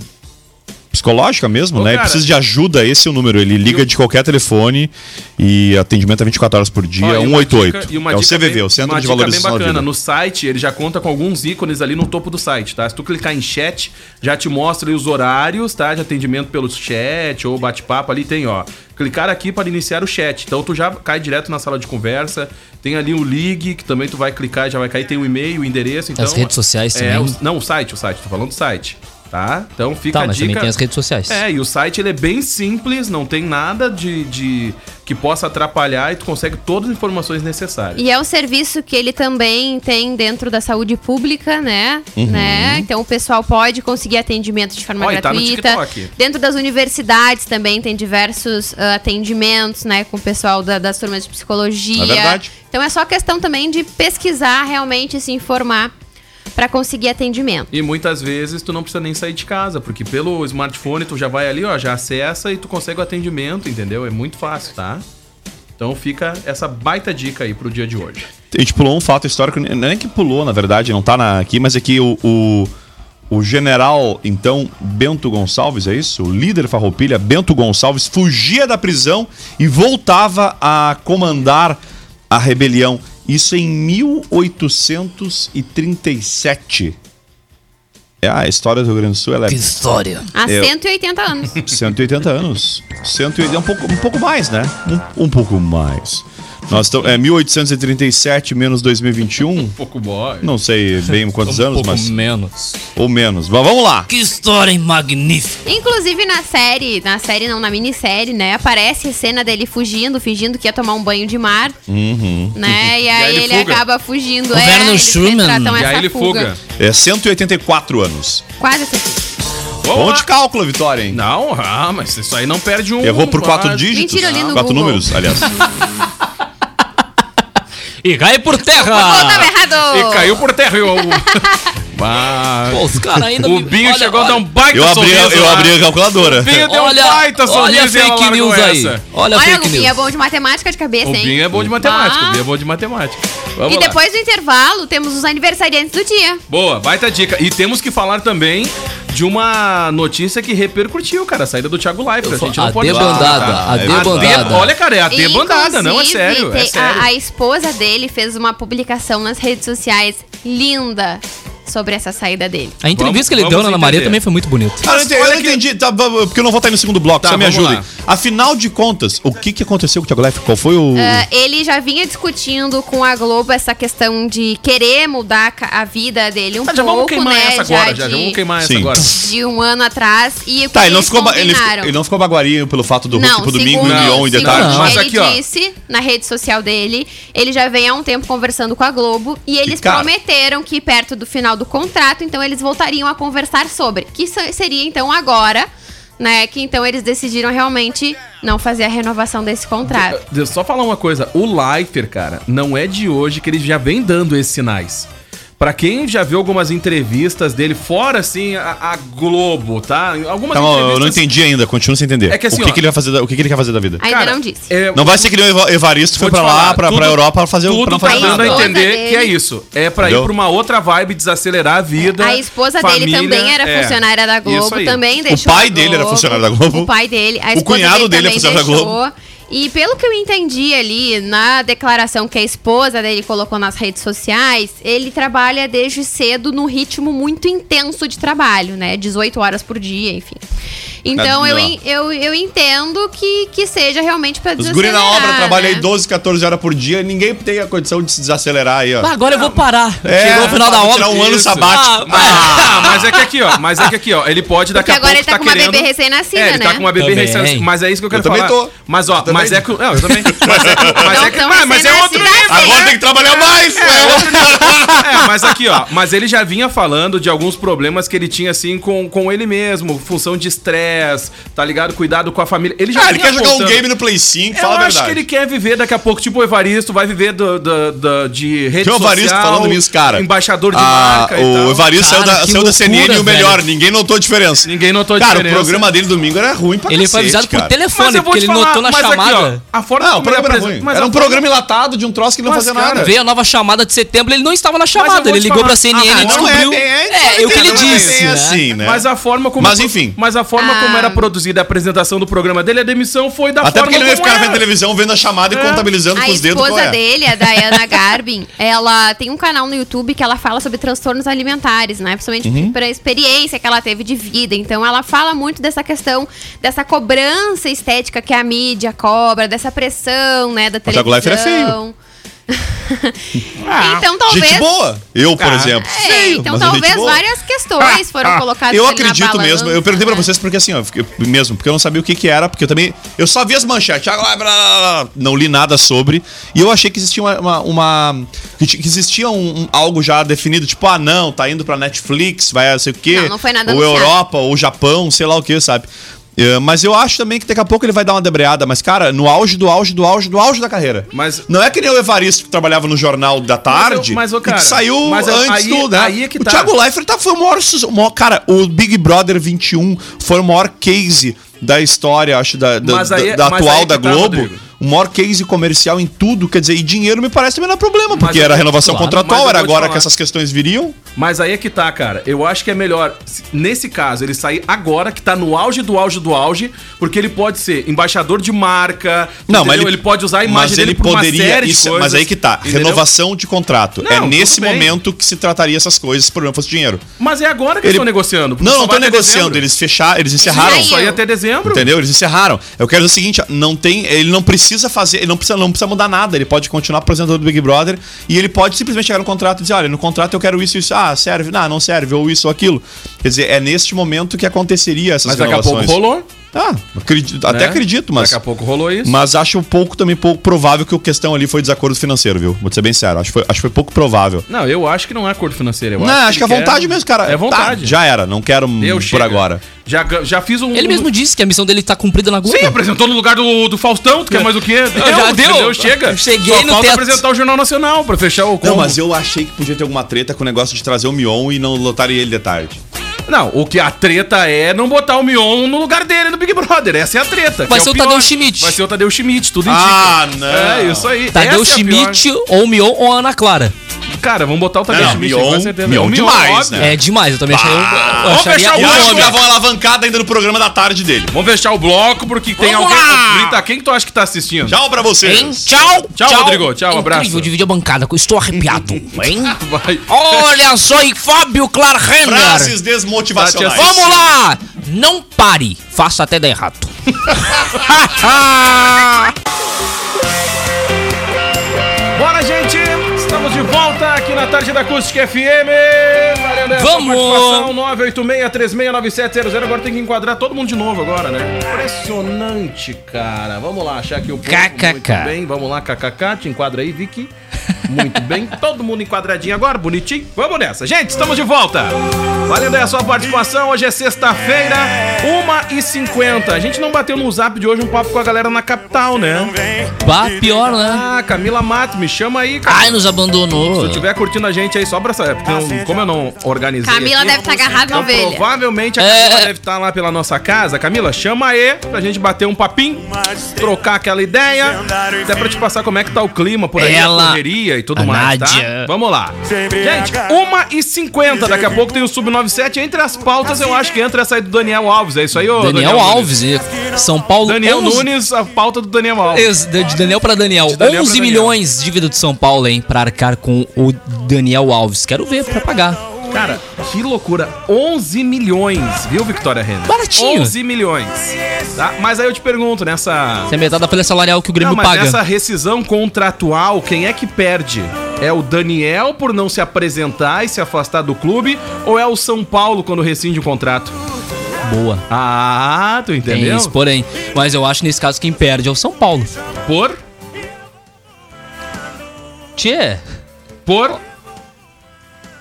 psicológica mesmo,
Ô,
né? e
cara,
precisa de ajuda, esse é o número. Ele liga
eu-
de qualquer telefone e atendimento é 24 horas por dia,
Ó, e uma
188.
dica- e uma
é o
dica
CVV,
bem-
o Centro de
dica
Valorização
bem bacana. No site, ele já conta com alguns ícones ali no topo do site, tá? Se tu clicar em chat, já te mostra ali os horários, tá? De atendimento pelo chat ou bate-papo ali tem, ó. Clicar aqui para iniciar o chat. Então tu já cai direto na sala de conversa. Tem ali o ligue, que também tu vai clicar e já vai cair. Tem o e-mail, o endereço. Então,
As redes sociais
é,
também.
o- não, o site, o site. Tô falando do site. Tá? Então fica
Tá,
a
mas
dica.
também tem as redes sociais.
É, e o site ele é bem simples, não tem nada de, de que possa atrapalhar e tu consegue todas as informações necessárias.
E é um serviço que ele também tem dentro da saúde pública, né?
Uhum.
né? Então o pessoal pode conseguir atendimento de forma
Ó, e tá no
gratuita.
TikTok.
Dentro das universidades também tem diversos ah, atendimentos, né? Com o pessoal da- das turmas de psicologia.
É verdade.
Então é só questão também de pesquisar realmente, se informar para conseguir atendimento.
E muitas vezes tu não precisa nem sair de casa, porque pelo smartphone tu já vai ali, ó, já acessa e tu consegue o atendimento, entendeu? É muito fácil, tá? Então fica essa baita dica aí pro dia de hoje.
A gente pulou um fato histórico, não é que pulou, na verdade, não tá na- aqui, mas é que o, o, o general, então, Bento Gonçalves, é isso? O líder farroupilha, Bento Gonçalves, fugia da prisão e voltava a comandar a rebelião. Isso em 1837. É a história do Rio Grande do Sul, ela é
Que história.
Há
Eu-
180 anos.
180 anos. 180, um pouco, um pouco mais, né? Um, um pouco mais. Nós estamos, é 1837 menos 2021.
Um pouco boy.
Não sei bem quantos
um
anos,
pouco
mas.
menos.
Ou menos. Mas vamos lá.
Que história magnífica.
Inclusive na série, na série não, na minissérie, né? Aparece a cena dele fugindo, fingindo que ia tomar um banho de mar.
Uhum.
Né? E aí,
ele
ele,
fuga.
acaba fugindo.
O Werner
eles
Schumann.
E aí ele fuga.
É 184 anos.
Quase assim.
Vamos
Bom
lá.
de cálculo, Vitória, hein?
Não, ah, mas isso aí não perde um.
Errou por quatro
quase.
dígitos.
Mentira, ali no
quatro
Google.
números, aliás.
E cai por terra.
errado!
E caiu por terra.
Pô, os caras ainda.
o
me-
Binho
olha,
chegou a
olha,
dar um baita
Eu abri,
sorriso
eu abri a calculadora.
O Binho deu
Olha,
um baita
olha a
sorriso e ela
fake
largou
news aí.
essa.
Olha a
Olha, o
fake
Binho é
news.
bom de matemática de cabeça,
O
hein?
Binho é bom de matemática,
Ah.
o Binho é bom de matemática. Vamos
E
lá.
depois do intervalo, temos os aniversariantes do dia.
Boa, baita dica. E temos que falar também de uma notícia que repercutiu, cara, a saída do Thiago Leifert. A gente não
A
pode
debandada,
falar,
a debandada.
de- Olha, cara, é a debandada, não, é sério, é sério.
A, a esposa dele fez uma publicação nas redes sociais linda sobre essa saída dele.
A entrevista
Vamos-
que ele deu na Ana Maria também foi muito bonita.
Cara, eu entendi, eu não tá, porque eu não vou estar aí no segundo bloco,
Tá,
só me ajudem. Afinal de contas, o que, que aconteceu com o Thiago Leifert? Qual foi o...
Ah, ele já vinha discutindo com a Globo essa questão de querer mudar a vida dele um
Ah, já
pouco,
vamos queimar
né?
essa agora, já, já
de,
vamos queimar essa
Sim.
agora.
de um ano atrás. E o que
Tá, ele não, ficou, ele, ele não ficou baguarinho pelo fato do
Não,
Hulk pro domingo e Lyon e de tarde.
Não.
Mas
ele
aqui, ó.
disse na rede social dele, ele já vem há um tempo conversando com a Globo e eles
cara.
prometeram que perto do final do contrato, então eles voltariam a conversar sobre, que se- seria então agora, né, que então eles decidiram realmente não fazer a renovação desse contrato.
Deixa eu só falar uma coisa. O Leifert, cara, não é de hoje que ele já vem dando esses sinais. Pra quem já viu algumas entrevistas dele, fora assim, a, a Globo, tá? Algumas
Tá, bom, eu não entendi ainda, continuo sem entender.
É que assim,
o que,
ó,
que ele vai fazer da, o que, que ele quer fazer da vida?
Ainda
Cara,
não disse.
é,
Não vai ser que nem o Eva- Evaristo foi pra lá,
falar,
pra,
tudo-
pra Europa fazer o
Tudo
não
tá
fazer
dando a entender
dele-
que é isso. É pra
Entendeu?
ir pra uma outra vibe, desacelerar a vida.
A esposa
família,
dele também era
é.
funcionária da Globo, também deixou
pai
a
dele era funcionário da Globo.
O pai dele, a
O
esposa
cunhado dele é
também
funcionário da Globo.
E pelo que eu entendi ali na declaração que a esposa dele colocou nas redes sociais, ele trabalha desde cedo num ritmo muito intenso de trabalho, né? 18 horas por dia, enfim. Então
Ah,
eu, eu, eu entendo que, que seja realmente pra
Os guri na obra
né?
12, 14 horas por dia, ninguém tem a condição de se desacelerar aí, ó.
Ah, agora eu vou parar.
É,
Chegou o final da
vou
obra.
tirar um ano
Isso.
sabático.
Ah, mas é que aqui, ó. Mas é que aqui, ó. Ele pode daqui
Porque
a pouco
agora ele tá
tá
com uma
querendo...
bebê recém-nascida,
É, ele tá
né?
com uma bebê
Também.
recém Mas é isso que eu quero
Eu também
falar.
tô.
Mas ó,
Eu
mas
também.
é que... Não, eu também. Mas é que... Mas é, que, mas é outro
recém-nascida
nível.
assim.
Agora tem que trabalhar mais, é outro
É, mas aqui, ó. Mas ele já vinha falando de alguns problemas que ele tinha, assim, com, com ele mesmo. Função de tá ligado? Cuidado com a família. Ele já
Ah, ele quer jogar um
apontando.
game no Play 5,
Eu
fala a
acho
verdade.
que ele quer viver daqui a pouco, tipo o Evaristo, vai viver do, do- do- de rede
Tem o Evaristo
social,
falando nisso, cara.
Embaixador de
Ah,
marca e
o
tal.
Evaristo
Cara,
saiu da, saiu da
loucura,
CNN e o melhor,
velho.
ninguém notou a diferença.
Ninguém notou a
Cara,
diferença.
o programa dele domingo era ruim pra
Ele foi avisado por
cara.
telefone,
eu
porque
te
ele
falar,
notou na
aqui,
chamada.
ó, a forma
Não, o
como
programa era ruim.
mas
Era um
forma-
programa enlatado de um troço que não
Mas,
fazia
cara,
nada.
Veio a nova chamada de setembro, ele não estava na
eu
chamada. Ele ligou
falar.
pra CNN
Ah,
e
não é
descobriu.
bem- é,
É, o que ele
é
disse. né?
assim, né?
Mas a forma como.
Mas, enfim.
Mas a forma
Ah.
Como era produzida a apresentação do programa dele, a demissão foi da
Até
forma
porque ele não ia ficar
era.
vendo televisão, vendo a chamada e
É.
contabilizando
A
com os dedos qual
esposa
é.
dele, a Diana Garbin, ela tem um canal no YouTube que ela fala sobre transtornos alimentares, né? Principalmente
Uhum.
pela experiência que ela teve de vida. Então ela fala muito dessa questão, dessa cobrança estética que a mídia cobra, dessa pressão, né, da
O Thiago
televisão.
Leifert é feio.
então talvez...
Gente boa. Eu, por
Ah.
exemplo.
É,
feio,
então talvez várias questões foram colocadas
Eu acredito
balança,
mesmo. Eu perguntei pra
né?
vocês porque assim, ó, eu mesmo, porque eu não sabia o que que era, porque eu também. Eu só vi as manchetes, blá, não li nada sobre. E eu achei que existia uma. uma- uma- que, ti- que existia um, um- algo já definido, tipo, ah, não, tá indo pra Netflix, vai não sei o quê.
Não, não foi nada
Ou
anunciado.
Europa, ou Japão, sei lá o que, sabe? É, mas eu acho também que daqui a pouco ele vai dar uma debreada, mas, cara, no auge do auge do auge do auge da carreira.
Mas-
Não é que nem o Evaristo que trabalhava no jornal da tarde
mas, ô,
e
cara,
que saiu
mas eu-
antes
aí-
do, né?
aí é que
o
tá.
Thiago Leifert tá, foi o maior, o maior- Cara, o Big Brother 21 foi o maior case da história, acho, da, da,
Mas aí-
da- da
mas
atual
que
da
tá,
Globo.
Rodrigo.
O maior case comercial em tudo, quer dizer, e dinheiro me parece também não é problema, porque
eu-
era renovação
claro,
mas
contratual, era agora que essas questões viriam.
Mas aí é que tá, cara. Eu acho que é melhor, se- nesse caso, ele sair agora, que tá no auge do auge do auge, porque ele pode ser embaixador de marca.
Não,
entendeu?
mas ele,
ele pode usar a
mas
imagem dele
ele poderia, isso-
coisas,
Mas aí que tá,
entendeu?
renovação de contrato.
Não,
é nesse momento que se trataria essas coisas, se o problema fosse dinheiro.
Mas é agora que
Ele-
eles estão negociando.
Não, não
até
negociando,
dezembro.
eles fecharam, eles encerraram.
Aí
Só ia até dezembro.
Entendeu? Eles encerraram. Eu quero dizer o seguinte, não tem, ele não precisa fazer, ele não precisa, não precisa mudar nada, ele pode continuar apresentador do Big Brother e ele pode simplesmente chegar no contrato e dizer, olha, no contrato eu quero isso, isso, ah, serve, não, não serve, ou isso ou aquilo. Quer dizer, é neste momento que aconteceria essas
Mas daqui a pouco rolou.
Ah, acredito- até
né?
acredito, mas.
Daqui a pouco rolou isso.
Mas acho um pouco também pouco provável que a questão ali foi desacordo financeiro, viu? Vou ser bem sério. Acho que foi, acho foi pouco provável.
Não, eu acho que não é acordo financeiro. Eu
não, acho que é vontade
quer-
mesmo, cara.
É vontade.
Tá, já era, não quero
Eu
por
chega.
agora.
Já, já fiz um.
Ele mesmo disse que a missão dele tá cumprida na Globo.
Sim, apresentou no lugar do, do Faustão, tu quer mais o quê?
Já deu.
entendeu? Chega.
Eu cheguei
Só
no
falta
teto.
apresentar o Jornal Nacional pra fechar o combo.
Não, mas eu achei que podia ter alguma treta com o negócio de trazer o Mion e não lotarem ele de tarde.
Não, o que a treta é não botar o Mion no lugar dele no Big Brother. Essa é a treta.
Vai
que
ser
é
o
pior.
Tadeu Schmidt.
Vai ser o Tadeu Schmidt, tudo indica.
Ah, não.
É, isso aí.
Tadeu
Essa é
Schmidt, ou Mion ou Ana Clara.
Cara, vamos botar o Tadeu
Não,
Schmidt,
Mion-
com certeza.
Mion
O
demais,
óbvio.
né?
É demais, eu também achei. Eu, eu
Vamos fechar o
acho que
nome.
davam uma alavancada ainda no programa da tarde dele.
Vamos fechar o bloco, porque tem
Vamos
alguém...
lá!
Brita, quem que tu acha que tá assistindo?
Tchau pra
Hein?
vocês.
Tchau,
Tchau, Rodrigo. Tchau, abraço.
Incrível dividir a bancada, eu estou arrepiado. hein?
Vai.
Olha só, e Fábio Clarrenner.
Frases desmotivacionais.
Tati,
Vamos lá! Não pare, faça até dar errado.
na tarde da Acústica FM.
Vamos!
participação, 986-369700. Agora tem que enquadrar todo mundo de novo agora, né? Impressionante, cara. Vamos lá, achar aqui o ponto.
KKK.
Muito bem, vamos lá, kkk. Te enquadra aí, Vicky. Muito bem, todo mundo enquadradinho agora, bonitinho. Vamos nessa. Gente, estamos de volta. Valendo aí a sua participação. Hoje é sexta-feira, 1h50. A gente não bateu no zap de hoje um papo com a galera na capital, né?
Bah, pior, né?
Ah, Camila Mato, me chama aí, cara.
Ai, nos abandonou.
Se tu estiver curtindo a gente aí, só pra saber, porque eu- como eu não organizei.
Camila
aqui,
deve estar agarrada na
então,
ovelha.
provavelmente a
É.
Camila deve estar lá pela nossa casa. Camila, chama aí pra gente bater um papinho, trocar aquela ideia, até pra te passar como é que tá o clima por aí,
Ela,
a correria e tudo
a
mais, tá?
Nádia.
Vamos lá. Gente, 1h50, daqui a pouco tem o Sub-97. Entre as pautas, eu acho que entra essa aí do Daniel Alves. É isso aí, ô
Daniel,
Nunes?
Alves, e São Paulo.
Daniel
11
Nunes, a pauta do Daniel Alves.
De Daniel pra Daniel.
De Daniel
11
pra Daniel.
milhões de dívida de São Paulo, hein? Pra arcar com o Daniel Alves. Quero ver pra pagar.
Cara, que loucura. 11 milhões, viu, Victoria Renner?
Baratinho.
11 milhões. Tá? Mas aí eu te pergunto, nessa...
Isso é metade da folha salarial que o Grêmio
Não, mas
paga.
nessa rescisão contratual, quem é que perde? É o Daniel por não se apresentar e se afastar do clube? Ou é o São Paulo quando rescinde o contrato?
Boa.
Ah, tu
Tem
entendeu?
isso, porém. Mas eu acho nesse caso quem perde é o São Paulo.
Por?
Tchê.
Por?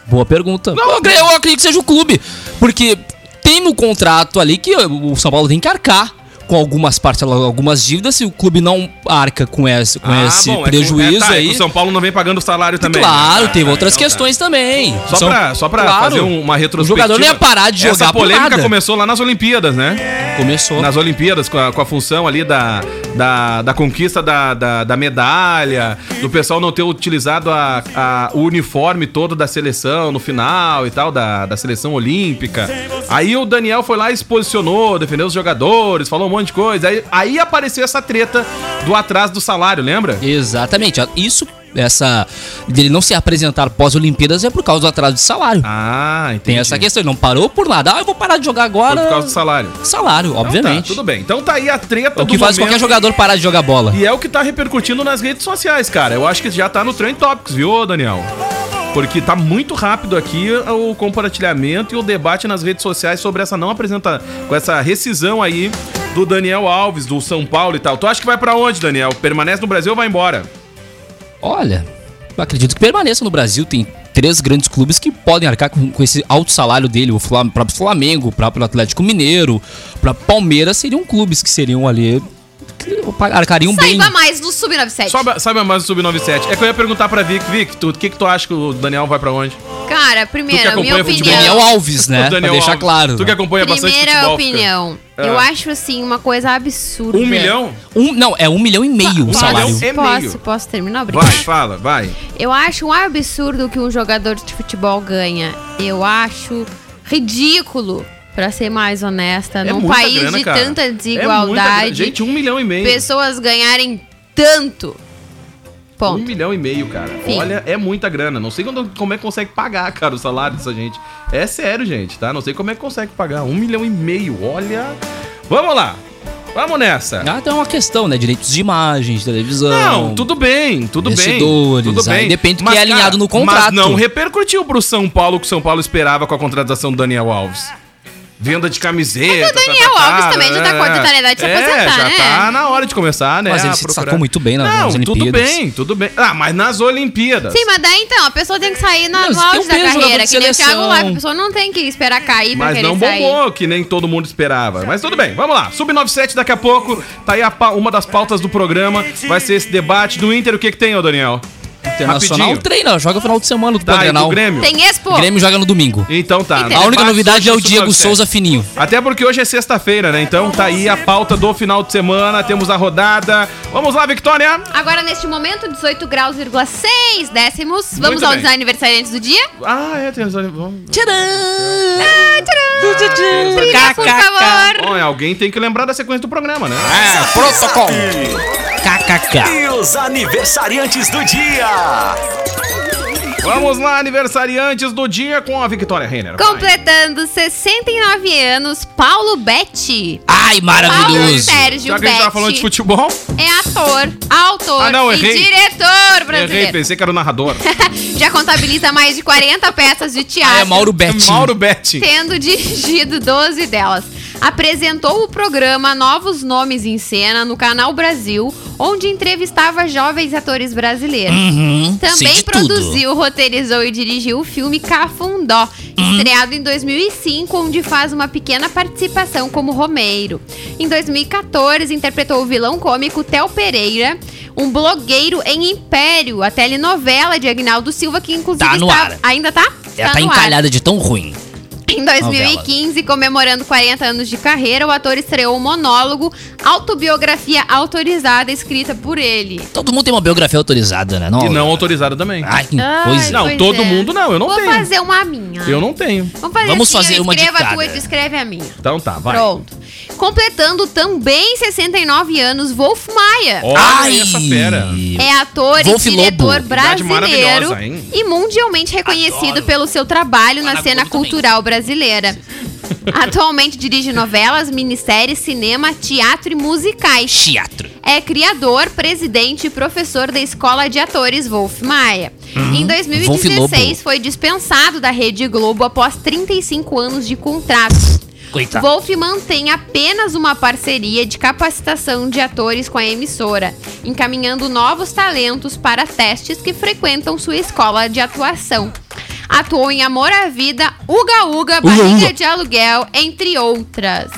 Boa pergunta. acredito- eu acredito que seja o clube. Porque tem no contrato ali que o São Paulo tem que arcar com algumas parcelas, algumas dívidas. Se o clube não arca com esse, com esse
bom, é
prejuízo
é, tá, é
aí.
o São Paulo não vem pagando o salário também.
Claro,
né?
teve
Ah,
outras
então tá.
questões também.
Só
São-
pra, só pra
Claro.
fazer um- uma
O
retrospectiva.
jogador não ia parar de jogar
Essa polêmica começou lá nas Olimpíadas, né?
Começou.
Nas Olimpíadas, com a, com a função ali da, da, da conquista da, da, da medalha, do pessoal não ter utilizado a, a- o uniforme todo da seleção no final e tal, da, da seleção olímpica. Aí o Daniel foi lá e se posicionou, defendeu os jogadores, falou um monte de coisa. Aí, aí apareceu essa treta do atraso do salário, lembra?
Exatamente. Isso, essa. dele não se apresentar pós-Olimpíadas é por causa do atraso de salário.
Ah, entendi.
Tem essa questão. Ele não parou por nada. Ah, eu vou parar de jogar
Foi
agora.
por causa do salário.
Salário,
Então
obviamente.
Tá, tudo bem. Então tá aí a treta
o que faz qualquer jogador parar de jogar bola.
E é o que tá repercutindo nas redes sociais, cara. Eu acho que já tá no Trend Topics, viu, Daniel? Porque tá muito rápido aqui o compartilhamento e o debate nas redes sociais sobre essa não apresenta com essa rescisão aí do Daniel Alves, do São Paulo e tal. Tu acha que vai pra onde, Daniel? Permanece no Brasil ou vai embora?
Olha, eu acredito que permaneça no Brasil. Tem três grandes clubes que podem arcar com, com esse alto salário dele. O Flam- próprio Flamengo, o próprio Atlético Mineiro, o próprio Palmeiras seriam clubes que seriam ali. Arcariam bem.
Saiba mais do Sub-97.
Sabe, sabe mais do Sub-97? É que eu ia perguntar pra Vic. Vic, tu- o que, que tu acha que o Daniel vai pra onde?
Cara,
Tu
primeiro, minha
acompanha
opinião.
Daniel Alves, né?
O Daniel
pra deixar
Alves.
claro.
Tu que acompanha bastante
Primeira
futebol.
opinião.
fica-
Eu acho assim uma coisa absurda.
Um milhão?
Um, não, é um milhão e meio o
Um
salário.
milhão e
Posso,
meio.
posso terminar? Obrigada.
Vai, fala, vai.
Eu acho um absurdo que um jogador de futebol ganha. Eu acho ridículo, pra ser mais honesta,
É
num país
grana,
de
cara.
tanta
É
desigualdade,
grana. Gente, um milhão e meio.
pessoas ganharem tanto.
Um
Ponto.
milhão e meio, cara.
Sim.
Olha, é muita grana. Não sei quando- como é que consegue pagar, cara, o salário dessa gente. É sério, gente, tá? Não sei como é que consegue pagar. Um milhão e meio, olha. Vamos lá. Vamos nessa.
Ah, tem uma questão, né? Direitos de imagem, de televisão.
Não, tudo bem, tudo bem. Tudo
aí
bem.
depende do que é alinhado no
Mas
contrato.
não repercutiu pro São Paulo o que o São Paulo esperava com a contratação do Daniel Alves. Venda de camiseta.
É que o Daniel
tá, tá, tá,
Alves também já tá com a obrigatoriedade de se
é,
aposentar,
já
né?
tá na hora de começar, né?
Mas ele se destacou muito bem nas-
Não,
nas
tudo
Olimpíadas.
bem, tudo bem. Ah, mas nas Olimpíadas.
Sim, mas daí então, a pessoa tem que sair na,
Não,
no auge da carreira, que nem o Thiago. Live. A pessoa não tem que esperar cair pra
Mas
querer
não
sair.
bombou, que nem todo mundo esperava. Mas tudo bem, vamos lá. Sub-97 daqui a pouco. Tá aí a uma das pautas do programa. Vai ser esse debate do Inter. O que que tem, ô Daniel?
Internacional
Rapidinho.
treina, joga final de semana do
Tá,
Grenal.
Grêmio?
Tem Expo.
O Grêmio joga no domingo.
Então tá.
Inter.
A única novidade é o Diego
Sub-97.
Souza fininho.
Até porque hoje é sexta-feira, né? Então tá aí a pauta do final de semana. Temos a rodada. Vamos lá, Victoria!
Agora, neste momento, 18 graus, 6 décimos. Vamos
Muito
aos
bem.
aniversariantes do dia?
Ah, é, tem razão. Vamos-
Ah, tcharam! Trilha, por favor.
Bom, alguém tem que lembrar da sequência do programa, né?
É, protocolo. KKK.
E os aniversariantes do dia.
Vamos lá, aniversariantes do dia com a Victoria Renner. vai.
Completando 69 anos, Paulo Betti.
Ai,
Paulo
maravilhoso.
Sérgio
Já que a gente tava falando de futebol,
é ator, autor
Ah, não,
e
errei.
diretor
errei,
brasileiro.
pensei que era o narrador.
Já contabiliza mais de 40 peças de teatro.
Ah, é Mauro Betti.
Mauro Betti.
tendo dirigido 12 delas. Apresentou o programa Novos Nomes em Cena no Canal Brasil, onde entrevistava jovens atores brasileiros.
Uhum,
Também produziu, roteirizou e dirigiu o filme Cafundó,
Uhum.
estreado em 2005, onde faz uma pequena participação como Romeiro. Em 2014, interpretou o vilão cômico Theo Pereira, um blogueiro em Império, a telenovela de Agnaldo Silva, que inclusive
Tá
está... Ainda tá?
Ela tá
ar.
encalhada de tão ruim.
Em 2015, comemorando 40 anos de carreira, o ator estreou o monólogo Autobiografia Autorizada, escrita por ele.
Todo mundo tem uma biografia autorizada, né?
E não autorizado também.
Ai, que
Ai,
coisa.
Não, todo
é.
mundo não, eu não
Vou
tenho.
fazer uma minha.
Eu não tenho.
Vamos fazer,
Vamos
assim,
fazer uma de
escreva a tua
cada.
e tu escreve a minha.
Então tá, vai.
Pronto. Completando também 69 anos, Wolf Maia.
Olha
Ai.
essa fera.
É ator
Wolf
e diretor
Lobo.
Brasileiro e mundialmente reconhecido pelo seu trabalho na cena
também.
cultural brasileira. Atualmente dirige novelas, minisséries, cinema, teatro e musicais.
Teatro.
É criador, presidente e professor da Escola de Atores Wolf Maia. Em
Wolf
2016
Lobo.
foi dispensado da Rede Globo após 35 anos de contrato.
Coitado.
Wolf mantém apenas uma parceria de capacitação de atores com a emissora, encaminhando novos talentos para testes que frequentam sua escola de atuação. Atuou em Amor à Vida, Uga Uga, Barriga de Aluguel, entre outras.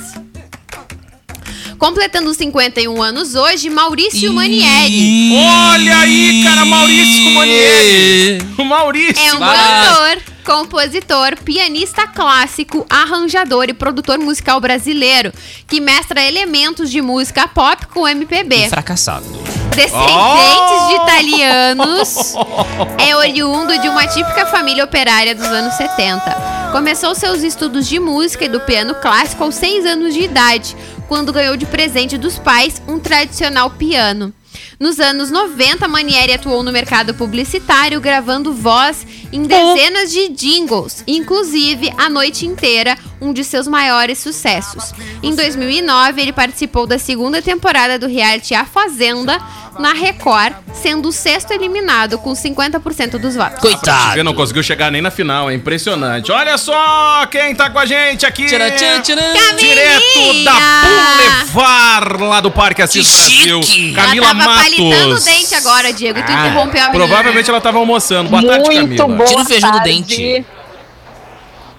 Completando 51 anos hoje, Maurício Manieri.
Olha aí, cara, Maurício Manieri. O Maurício.
É um
Vai.
cantor, compositor, pianista clássico, arranjador e produtor musical brasileiro que mestra elementos de música pop com MPB.
Fracassado.
Descendentes de italianos, é oriundo de uma típica família operária dos anos 70. Começou seus estudos de música e do piano clássico aos 6 anos de idade, quando ganhou de presente dos pais um tradicional piano. Nos anos 90, Manieri atuou no mercado publicitário, gravando voz em dezenas de jingles, inclusive A Noite Inteira, um de seus maiores sucessos. Em 2009, ele participou da segunda temporada do reality A Fazenda, na Record, sendo o sexto eliminado com 50% dos votos.
Coitado.
Você não conseguiu chegar nem na final, é impressionante. Olha só quem tá com a gente aqui.
Tcharam, tcharam, tcharam.
Direto da Boulevard, lá do Parque Assis
Que
Brasil. Camila
Ela tava palitando o
Matos.
dente agora, Diego, e tu
Ah,
interrompeu a menina.
Provavelmente ela tava almoçando. Boa tarde,
Muito
Camila.
boa
Tira o feijão do
tarde.
dente.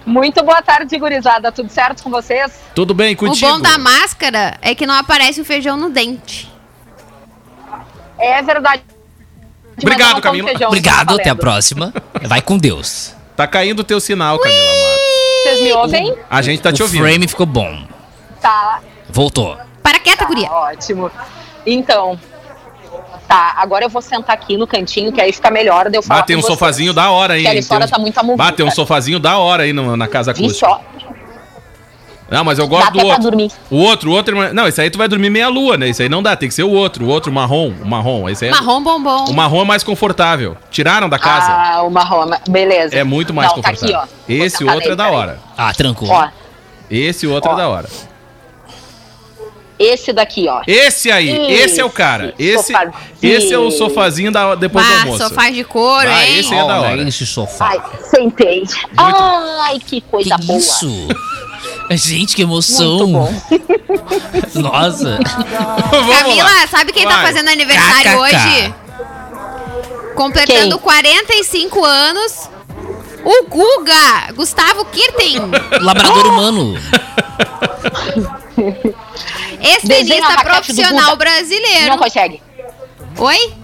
Muito boa tarde, gurizada. Tudo certo com vocês?
Tudo bem
O
contigo?
bom da máscara é que não aparece o feijão no dente.
É verdade.
Obrigado, Camila.
feijão,
Obrigado,
tá
até a próxima. Vai com Deus.
Tá caindo o teu sinal, Camila Matos.
Vocês me ouvem?
A gente tá te
o
ouvindo.
frame ficou bom.
Tá,
Voltou.
Para quieta, guria.
ótimo. Então, tá, agora eu vou sentar aqui no cantinho, que aí fica melhor de eu falar
tem um sofazinho da hora aí.
Que ali fora
um-
tá.
Ah, tem um sofazinho da hora aí no- na casa
Vixe, ó,
Não, mas eu
Dá
gosto
até
do
pra
outro.
dormir.
O outro, o outro. Não, esse aí tu vai dormir meia lua, né? Esse aí não dá, tem que ser o outro. O outro marrom. O marrom. Esse aí é-
Marrom bombom.
O marrom é mais confortável. Tiraram da casa.
Ah, o marrom, beleza.
É muito mais
Não, tá aqui,
confortável.
ó. Vou
Esse outro é da hora.
Ah, trancou.
Ó,
Esse outro
Ó.
é da hora.
Esse daqui, ó.
Esse aí, esse é o cara. Esse,
Sofazinho.
esse é o sofazinho da, depois do
Ah,
almoço.
sofá de couro,
Ah,
hein?
esse é da
Olha
hora.
esse sofá.
Ai, sentei. Ai, que coisa
que
boa.
isso? Gente, que emoção.
Muito bom.
Nossa.
Camila, sabe quem tá
Vai.
fazendo aniversário
KKK.
hoje? Completando
Quem?
45 anos. O Guga! Gustavo Kirten!
Labrador humano.
Ex-tenista
Desenha a raquete do
profissional
Guga.
brasileiro.
Não consegue.
Oi?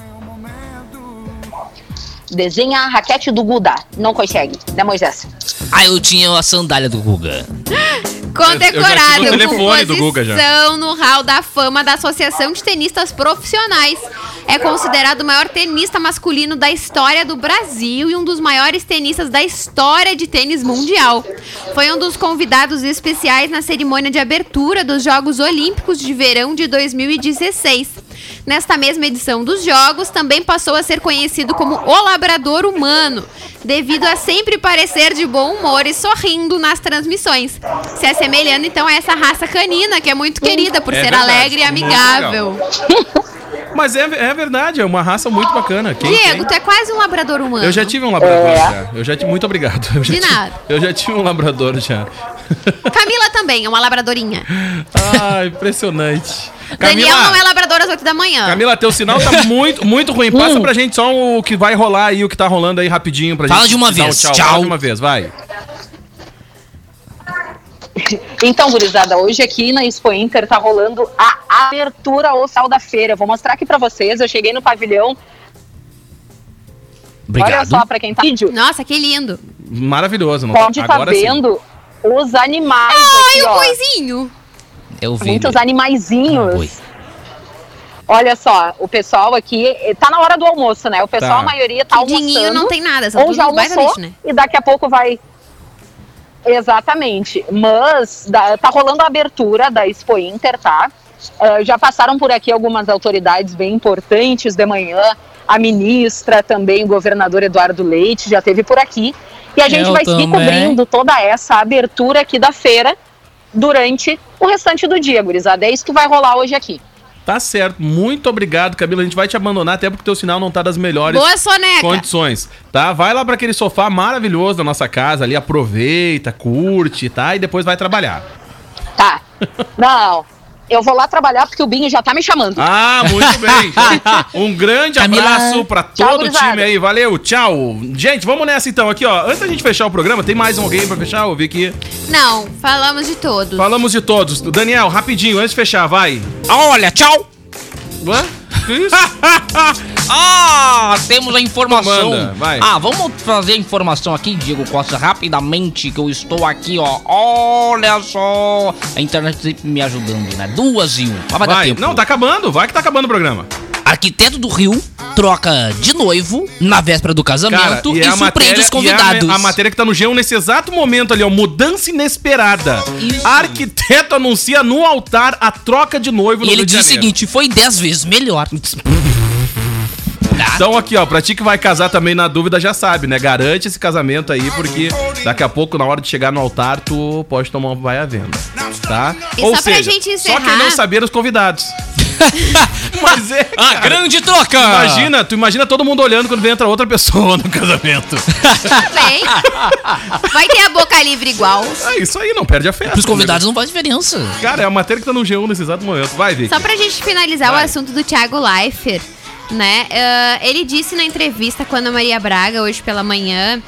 Desenha a raquete do Guda. Não consegue. Né, Moisés?
Ah, eu tinha a sandália do Guga.
Condecorado
Eu
com posição no hall da fama da Associação de Tenistas Profissionais. É considerado o maior tenista masculino da história do Brasil e um dos maiores tenistas da história de tênis mundial. Foi um dos convidados especiais na cerimônia de abertura dos Jogos Olímpicos de Verão de 2016. Nesta mesma edição dos Jogos, também passou a ser conhecido como o Labrador Humano, devido a sempre parecer de bom humor e sorrindo nas transmissões, se assemelhando então a essa raça canina que é muito querida por
É
ser
verdade,
alegre e amigável.
Mas é, é verdade, é uma raça muito bacana. Quem
Diego,
tem?
tu é quase um labrador humano.
Eu já tive um labrador já. Eu já tive, muito obrigado. Eu já
De
tive-
nada.
eu já tive um labrador já.
Camila também é uma labradorinha.
Ah, impressionante.
Daniel não é labrador às 8 da manhã.
Camila, teu sinal tá muito, muito ruim. Passa pra gente só o que vai rolar aí, o que tá rolando aí rapidinho pra
Fala
gente.
de uma
dar um
vez,
tchau.
tchau.
Fala de uma vez, vai.
Então, gurizada, hoje aqui na Expo Inter tá rolando a abertura oficial da feira. Eu Vou mostrar aqui pra vocês. Eu cheguei no pavilhão. Olha
Obrigado.
só pra quem tá vídeo.
Nossa, que lindo.
Maravilhoso. Não
Pode estar
agora sim.
vendo os animais
Ai,
aqui,
o
ó.
coisinho.
Eu vi.
Muitos animaizinhos. Olha só, o pessoal aqui eh, tá na hora do almoço, né? O pessoal,
Tá.
a maioria tá
Quidinho
almoçando.
não tem nada,
ou já almoçou
né?
e daqui a pouco vai. Exatamente. Mas da- tá rolando a abertura da Expo Inter, tá? Ah, já passaram por aqui algumas autoridades bem importantes de manhã. A ministra também, o governador Eduardo Leite, já teve por aqui. E a gente
Eu
vai seguir
também.
cobrindo toda essa abertura aqui da feira durante o restante do dia, gurizada. É isso que vai rolar hoje aqui.
Tá certo. Muito obrigado, Camila. A gente vai te abandonar até porque teu sinal não tá das melhores
Boa soneca.
condições, tá? Vai lá pra aquele sofá maravilhoso da nossa casa ali, aproveita, curte, tá? E depois vai trabalhar.
Tá. Não. Eu vou lá trabalhar porque o Binho já tá me chamando.
Ah, muito bem. Um grande
Camila.
abraço pra
Tchau,
todo o time aí. Valeu, tchau. Gente, vamos nessa então. Aqui, ó. Antes da gente fechar o programa, tem mais alguém pra fechar? Eu vi que
Não, falamos de todos.
falamos de todos. Daniel, rapidinho, antes de fechar, vai.
Olha, tchau.
Ué? Que isso?
Ah, temos a informação.
Manda, vai.
Ah, vamos fazer a informação aqui, Diego Costa, rapidamente, que eu estou aqui, ó. Olha só. A internet sempre me ajudando, né? Duas e um. Mas vai, dar
Vai.
tempo.
Não, tá acabando. Vai que tá acabando o programa.
Arquiteto do Rio troca de noivo na véspera do casamento e,
é a
surpreende os
e é a-
convidados.
A, matéria que tá no G1 nesse exato momento ali, ó. Mudança inesperada.
Isso.
Arquiteto anuncia no altar a troca de noivo
E
no
ele
Rio
diz o seguinte: foi dez vezes melhor. Tá?
Então aqui, ó, pra ti que vai casar também na dúvida, já sabe, né? Garante esse casamento aí, porque daqui a pouco, na hora de chegar no altar, tu pode tomar um vai à venda, tá?
E só pra gente
só quem
encerrar-
não saber os convidados. Mas é,
A
cara.
grande troca!
Imagina, tu imagina todo mundo olhando quando entra outra pessoa no casamento.
Bem, vai ter a boca livre igual.
É isso aí, não perde a festa.
Pros convidados não faz diferença.
Cara, é a matéria que tá no G1 nesse exato momento. Vai, Vicky.
Só pra gente finalizar
Vai.
o assunto do Thiago Leifert, né? ah, ele disse na entrevista com a Ana Maria Braga hoje pela manhã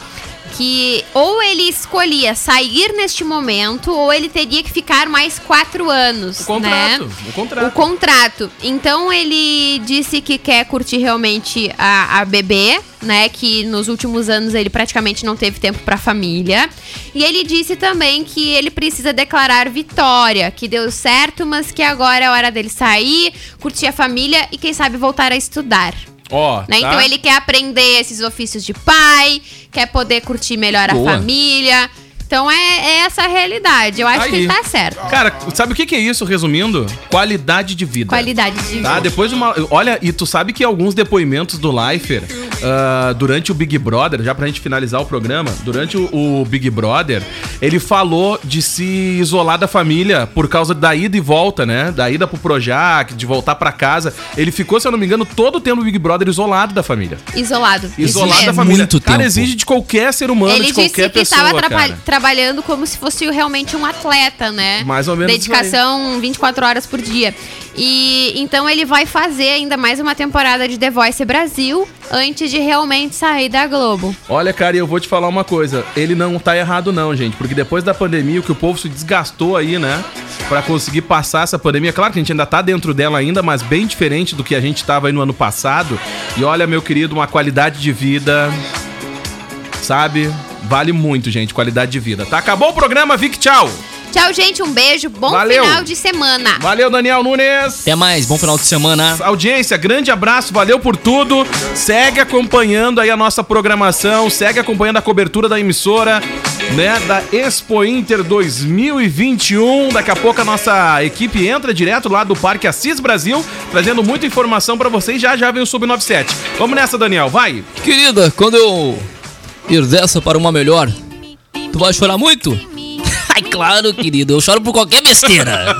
que ou ele escolhia sair neste momento ou ele teria que ficar mais quatro anos,
O contrato,
né?
o contrato.
O contrato. Então ele disse que quer curtir realmente a, a bebê, né? Que nos últimos anos ele praticamente não teve tempo pra família. E ele disse também que ele precisa declarar vitória, que deu certo, mas que agora é hora dele sair, curtir a família e quem sabe voltar a estudar.
Ó,
Né?
tá?
Então ele quer aprender esses ofícios de pai, quer poder curtir melhor
Boa.
a família. Então é, é essa a realidade. Eu acho que
Aí.
ele tá certo.
Cara, sabe o que que é isso, resumindo? Qualidade de vida.
Qualidade de
Tá,
vida.
depois de uma. Olha, e tu sabe que alguns depoimentos do Leifer, ah, durante o Big Brother, já pra gente finalizar o programa, durante o, o Big Brother, ele falou de se isolar da família por causa da ida e volta, né? Da ida pro Projac, de voltar pra casa. Ele ficou, se eu não me engano, todo o tempo do Big Brother isolado da família.
Isolado.
Isolado
Isso
da
mesmo.
família.
muito
Cara,
tempo.
exige de qualquer ser humano,
Ele
de
disse
qualquer
que
pessoa,
estava traba-
cara.
Trabalhando como se fosse realmente um atleta, né?
Mais ou menos
Dedicação 24 horas por dia. E então ele vai fazer ainda mais uma temporada de The Voice Brasil antes de realmente sair da Globo.
Olha, cara, eu vou te falar uma coisa. Ele não tá errado, não, gente. Porque depois da pandemia, o que o povo se desgastou aí, né? Pra conseguir passar essa pandemia. Claro que a gente ainda tá dentro dela ainda, mas bem diferente do que a gente tava aí no ano passado. E olha, meu querido, uma qualidade de vida. Sabe? Vale muito, gente, qualidade de vida. Tá? Acabou o programa, Vic, tchau.
Tchau, gente. Um beijo. Bom
Valeu.
final de semana.
Valeu, Daniel Nunes.
Até mais, bom final de semana.
Audiência, grande abraço, valeu por tudo. Segue acompanhando aí a nossa programação, segue acompanhando a cobertura da emissora, né, da Expo Inter 2021. Daqui a pouco a nossa equipe entra direto lá do Parque Assis Brasil, trazendo muita informação pra vocês. Já já vem o Sub 97. Vamos nessa, Daniel, vai.
Querida, quando eu ir dessa para uma melhor, tu vai chorar muito? Ai, claro, querido, eu choro por qualquer besteira.